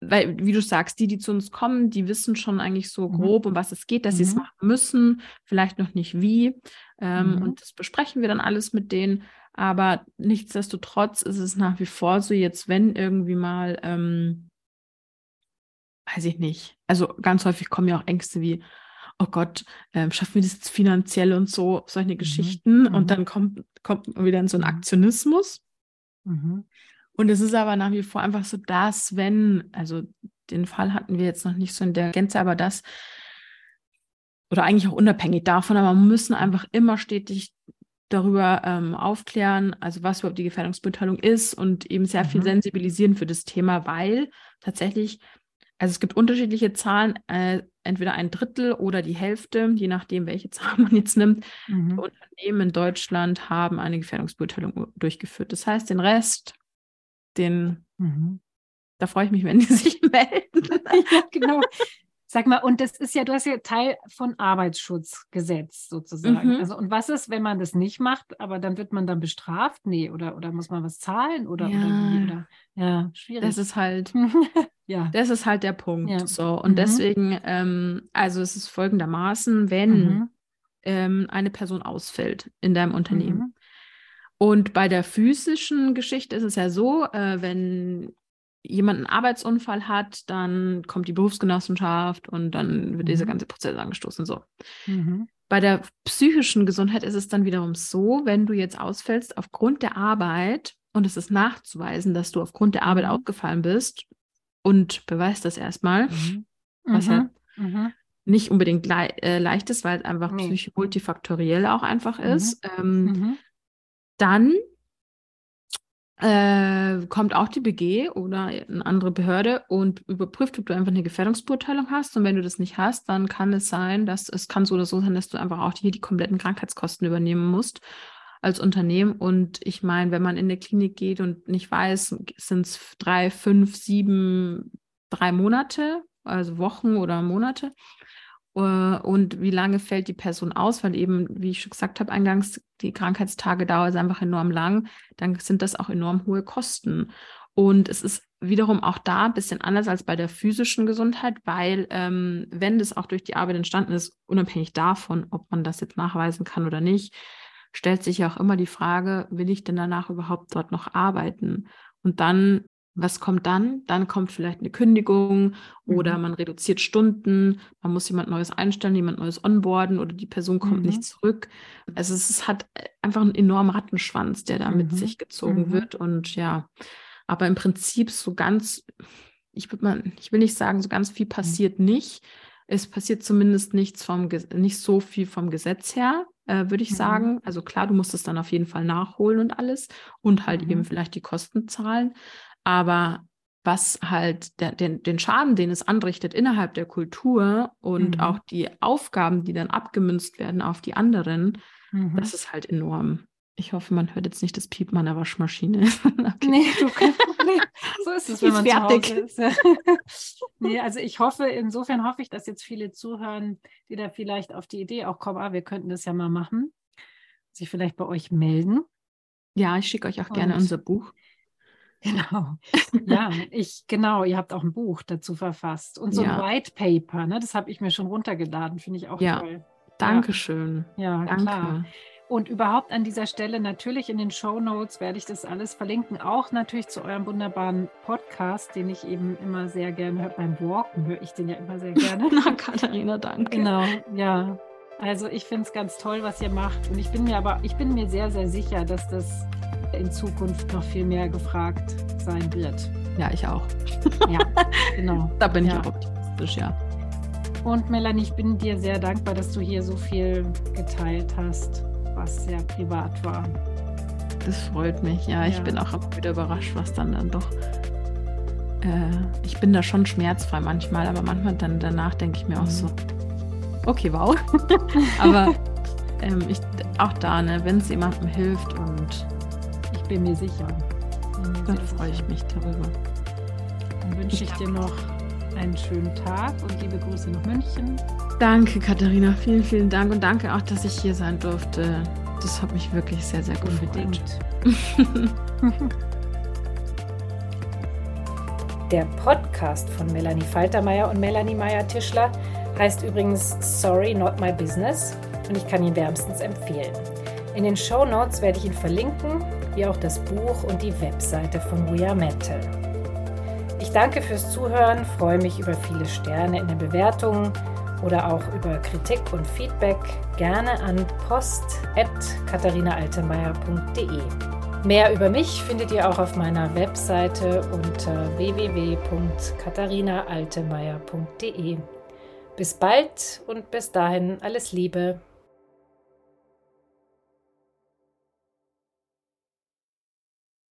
weil, wie du sagst, die, die zu uns kommen, die wissen schon eigentlich so mhm. grob, um was es geht, dass sie es mhm. machen müssen, vielleicht noch nicht wie. Ähm, und das besprechen wir dann alles mit denen. Aber nichtsdestotrotz ist es nach wie vor so, jetzt wenn irgendwie mal, ähm, weiß ich nicht, also ganz häufig kommen ja auch Ängste wie, oh Gott, ähm, schaffen wir das jetzt finanziell und so, solche mhm. Geschichten. Mhm. Und dann kommt, kommt man wieder in so einen mhm. Aktionismus. Mhm. Und es ist aber nach wie vor einfach so, dass, wenn, also den Fall hatten wir jetzt noch nicht so in der Gänze, aber das, oder eigentlich auch unabhängig davon, aber wir müssen einfach immer stetig darüber ähm, aufklären, also was überhaupt die Gefährdungsbeurteilung ist und eben sehr mhm. viel sensibilisieren für das Thema, weil tatsächlich, also es gibt unterschiedliche Zahlen, äh, entweder ein Drittel oder die Hälfte, je nachdem, welche Zahl man jetzt nimmt, mhm. Unternehmen in Deutschland haben eine Gefährdungsbeurteilung durchgeführt. Das heißt, den Rest, den, mhm. da freue ich mich, wenn die sich melden. ja, genau. Sag mal, und das ist ja, du hast ja Teil von Arbeitsschutzgesetz sozusagen. Mhm. Also, und was ist, wenn man das nicht macht, aber dann wird man dann bestraft? Nee, oder, oder muss man was zahlen? Oder, ja. oder? Oder, ja, schwierig. Das ist halt, ja. Das ist halt der Punkt. Ja. So. Und mhm. deswegen, ähm, also es ist folgendermaßen, wenn mhm. ähm, eine Person ausfällt in deinem Unternehmen. Mhm. Und bei der physischen Geschichte ist es ja so, äh, wenn jemand einen Arbeitsunfall hat, dann kommt die Berufsgenossenschaft und dann wird mhm. dieser ganze Prozess angestoßen. So. Mhm. Bei der psychischen Gesundheit ist es dann wiederum so, wenn du jetzt ausfällst aufgrund der Arbeit und es ist nachzuweisen, dass du aufgrund der Arbeit mhm. aufgefallen bist und beweist das erstmal, mhm. was ja. Mhm. nicht unbedingt le äh, leicht ist, weil es einfach nee. psychisch multifaktoriell auch einfach ist, ähm, dann äh, kommt auch die BG oder eine andere Behörde und überprüft, ob du einfach eine Gefährdungsbeurteilung hast. Und wenn du das nicht hast, dann kann es sein, dass es kann so oder so sein, dass du einfach auch hier die kompletten Krankheitskosten übernehmen musst als Unternehmen. Und ich meine, wenn man in eine Klinik geht und nicht weiß, sind es drei, fünf, sieben, drei Monate, also Wochen oder Monate, und wie lange fällt die Person aus, weil eben, wie ich schon gesagt habe, eingangs, die Krankheitstagedauer ist einfach enorm lang, dann sind das auch enorm hohe Kosten. Und es ist wiederum auch da ein bisschen anders als bei der physischen Gesundheit, weil ähm, wenn das auch durch die Arbeit entstanden ist, unabhängig davon, ob man das jetzt nachweisen kann oder nicht, stellt sich ja auch immer die Frage, will ich denn danach überhaupt dort noch arbeiten? Und dann was kommt dann? Dann kommt vielleicht eine Kündigung oder mhm. man reduziert Stunden, man muss jemand Neues einstellen, jemand Neues onboarden oder die Person kommt mhm. nicht zurück. Also es, hat einfach einen enormen Rattenschwanz, der da mhm. mit sich gezogen mhm. wird. Und ja, aber im Prinzip so ganz, ich würde mal, ich will nicht sagen, so ganz viel mhm. passiert nicht. Es passiert zumindest nichts vom, nicht so viel vom Gesetz her, äh, würde ich mhm. sagen. Also klar, du musst es dann auf jeden Fall nachholen und alles und halt eben vielleicht die Kosten zahlen. Aber was halt der, den, den Schaden, den es anrichtet innerhalb der Kultur und mhm. auch die Aufgaben, die dann abgemünzt werden auf die anderen, mhm. das ist halt enorm. Ich hoffe, man hört jetzt nicht das Piepen der Waschmaschine. okay. Nee, du kannst nee, So ist es, wenn man fertig. zu Hause ist. nee, also ich hoffe, insofern hoffe ich, dass jetzt viele zuhören, die da vielleicht auf die Idee auch kommen, ah, wir könnten das ja mal machen, sich vielleicht bei euch melden. Ja, ich schicke euch auch und gerne unser Buch. Genau. Ja, ich, genau, ihr habt auch ein Buch dazu verfasst. Und so ja. ein White Paper, ne? Das habe ich mir schon runtergeladen, finde ich auch ja. toll. Dankeschön. Ja, Danke. klar. Und überhaupt an dieser Stelle natürlich in den Show Notes werde ich das alles verlinken. Auch natürlich zu eurem wunderbaren Podcast, den ich eben immer sehr gerne höre. Beim Walken höre ich den ja immer sehr gerne. Na, Katharina, danke. Genau, ja. Also ich finde es ganz toll, was ihr macht. Und ich bin mir aber, ich bin mir sehr, sehr sicher, dass das in Zukunft noch viel mehr gefragt sein wird. Ja, ich auch. Ja, genau. da bin ich ja. auch optimistisch, ja. Und Melanie, ich bin dir sehr dankbar, dass du hier so viel geteilt hast, was sehr privat war. Das freut mich, ja. ja. Ich bin auch wieder überrascht, was dann dann doch. Äh, ich bin da schon schmerzfrei manchmal, aber manchmal dann danach denke ich mir auch mhm. so, okay, wow. aber ähm, ich, auch da, ne, wenn es jemandem hilft und bin mir sicher. Dann freue ich mich darüber. Dann wünsche ich dir noch einen schönen Tag und liebe Grüße nach München. Danke, Katharina. Vielen, vielen Dank und danke auch, dass ich hier sein durfte. Das hat mich wirklich sehr, sehr gut Unbedingt. Der Podcast von Melanie Faltermeier und Melanie Meyer-Tischler heißt übrigens Sorry, Not My Business und ich kann ihn wärmstens empfehlen. In den Show Notes werde ich ihn verlinken wie auch das Buch und die Webseite von We Are Metal. Ich danke fürs Zuhören, freue mich über viele Sterne in den Bewertungen oder auch über Kritik und Feedback gerne an post.katharinaaltemeyer.de. Mehr über mich findet ihr auch auf meiner Webseite unter www.katharinaaltemeyer.de. Bis bald und bis dahin alles Liebe.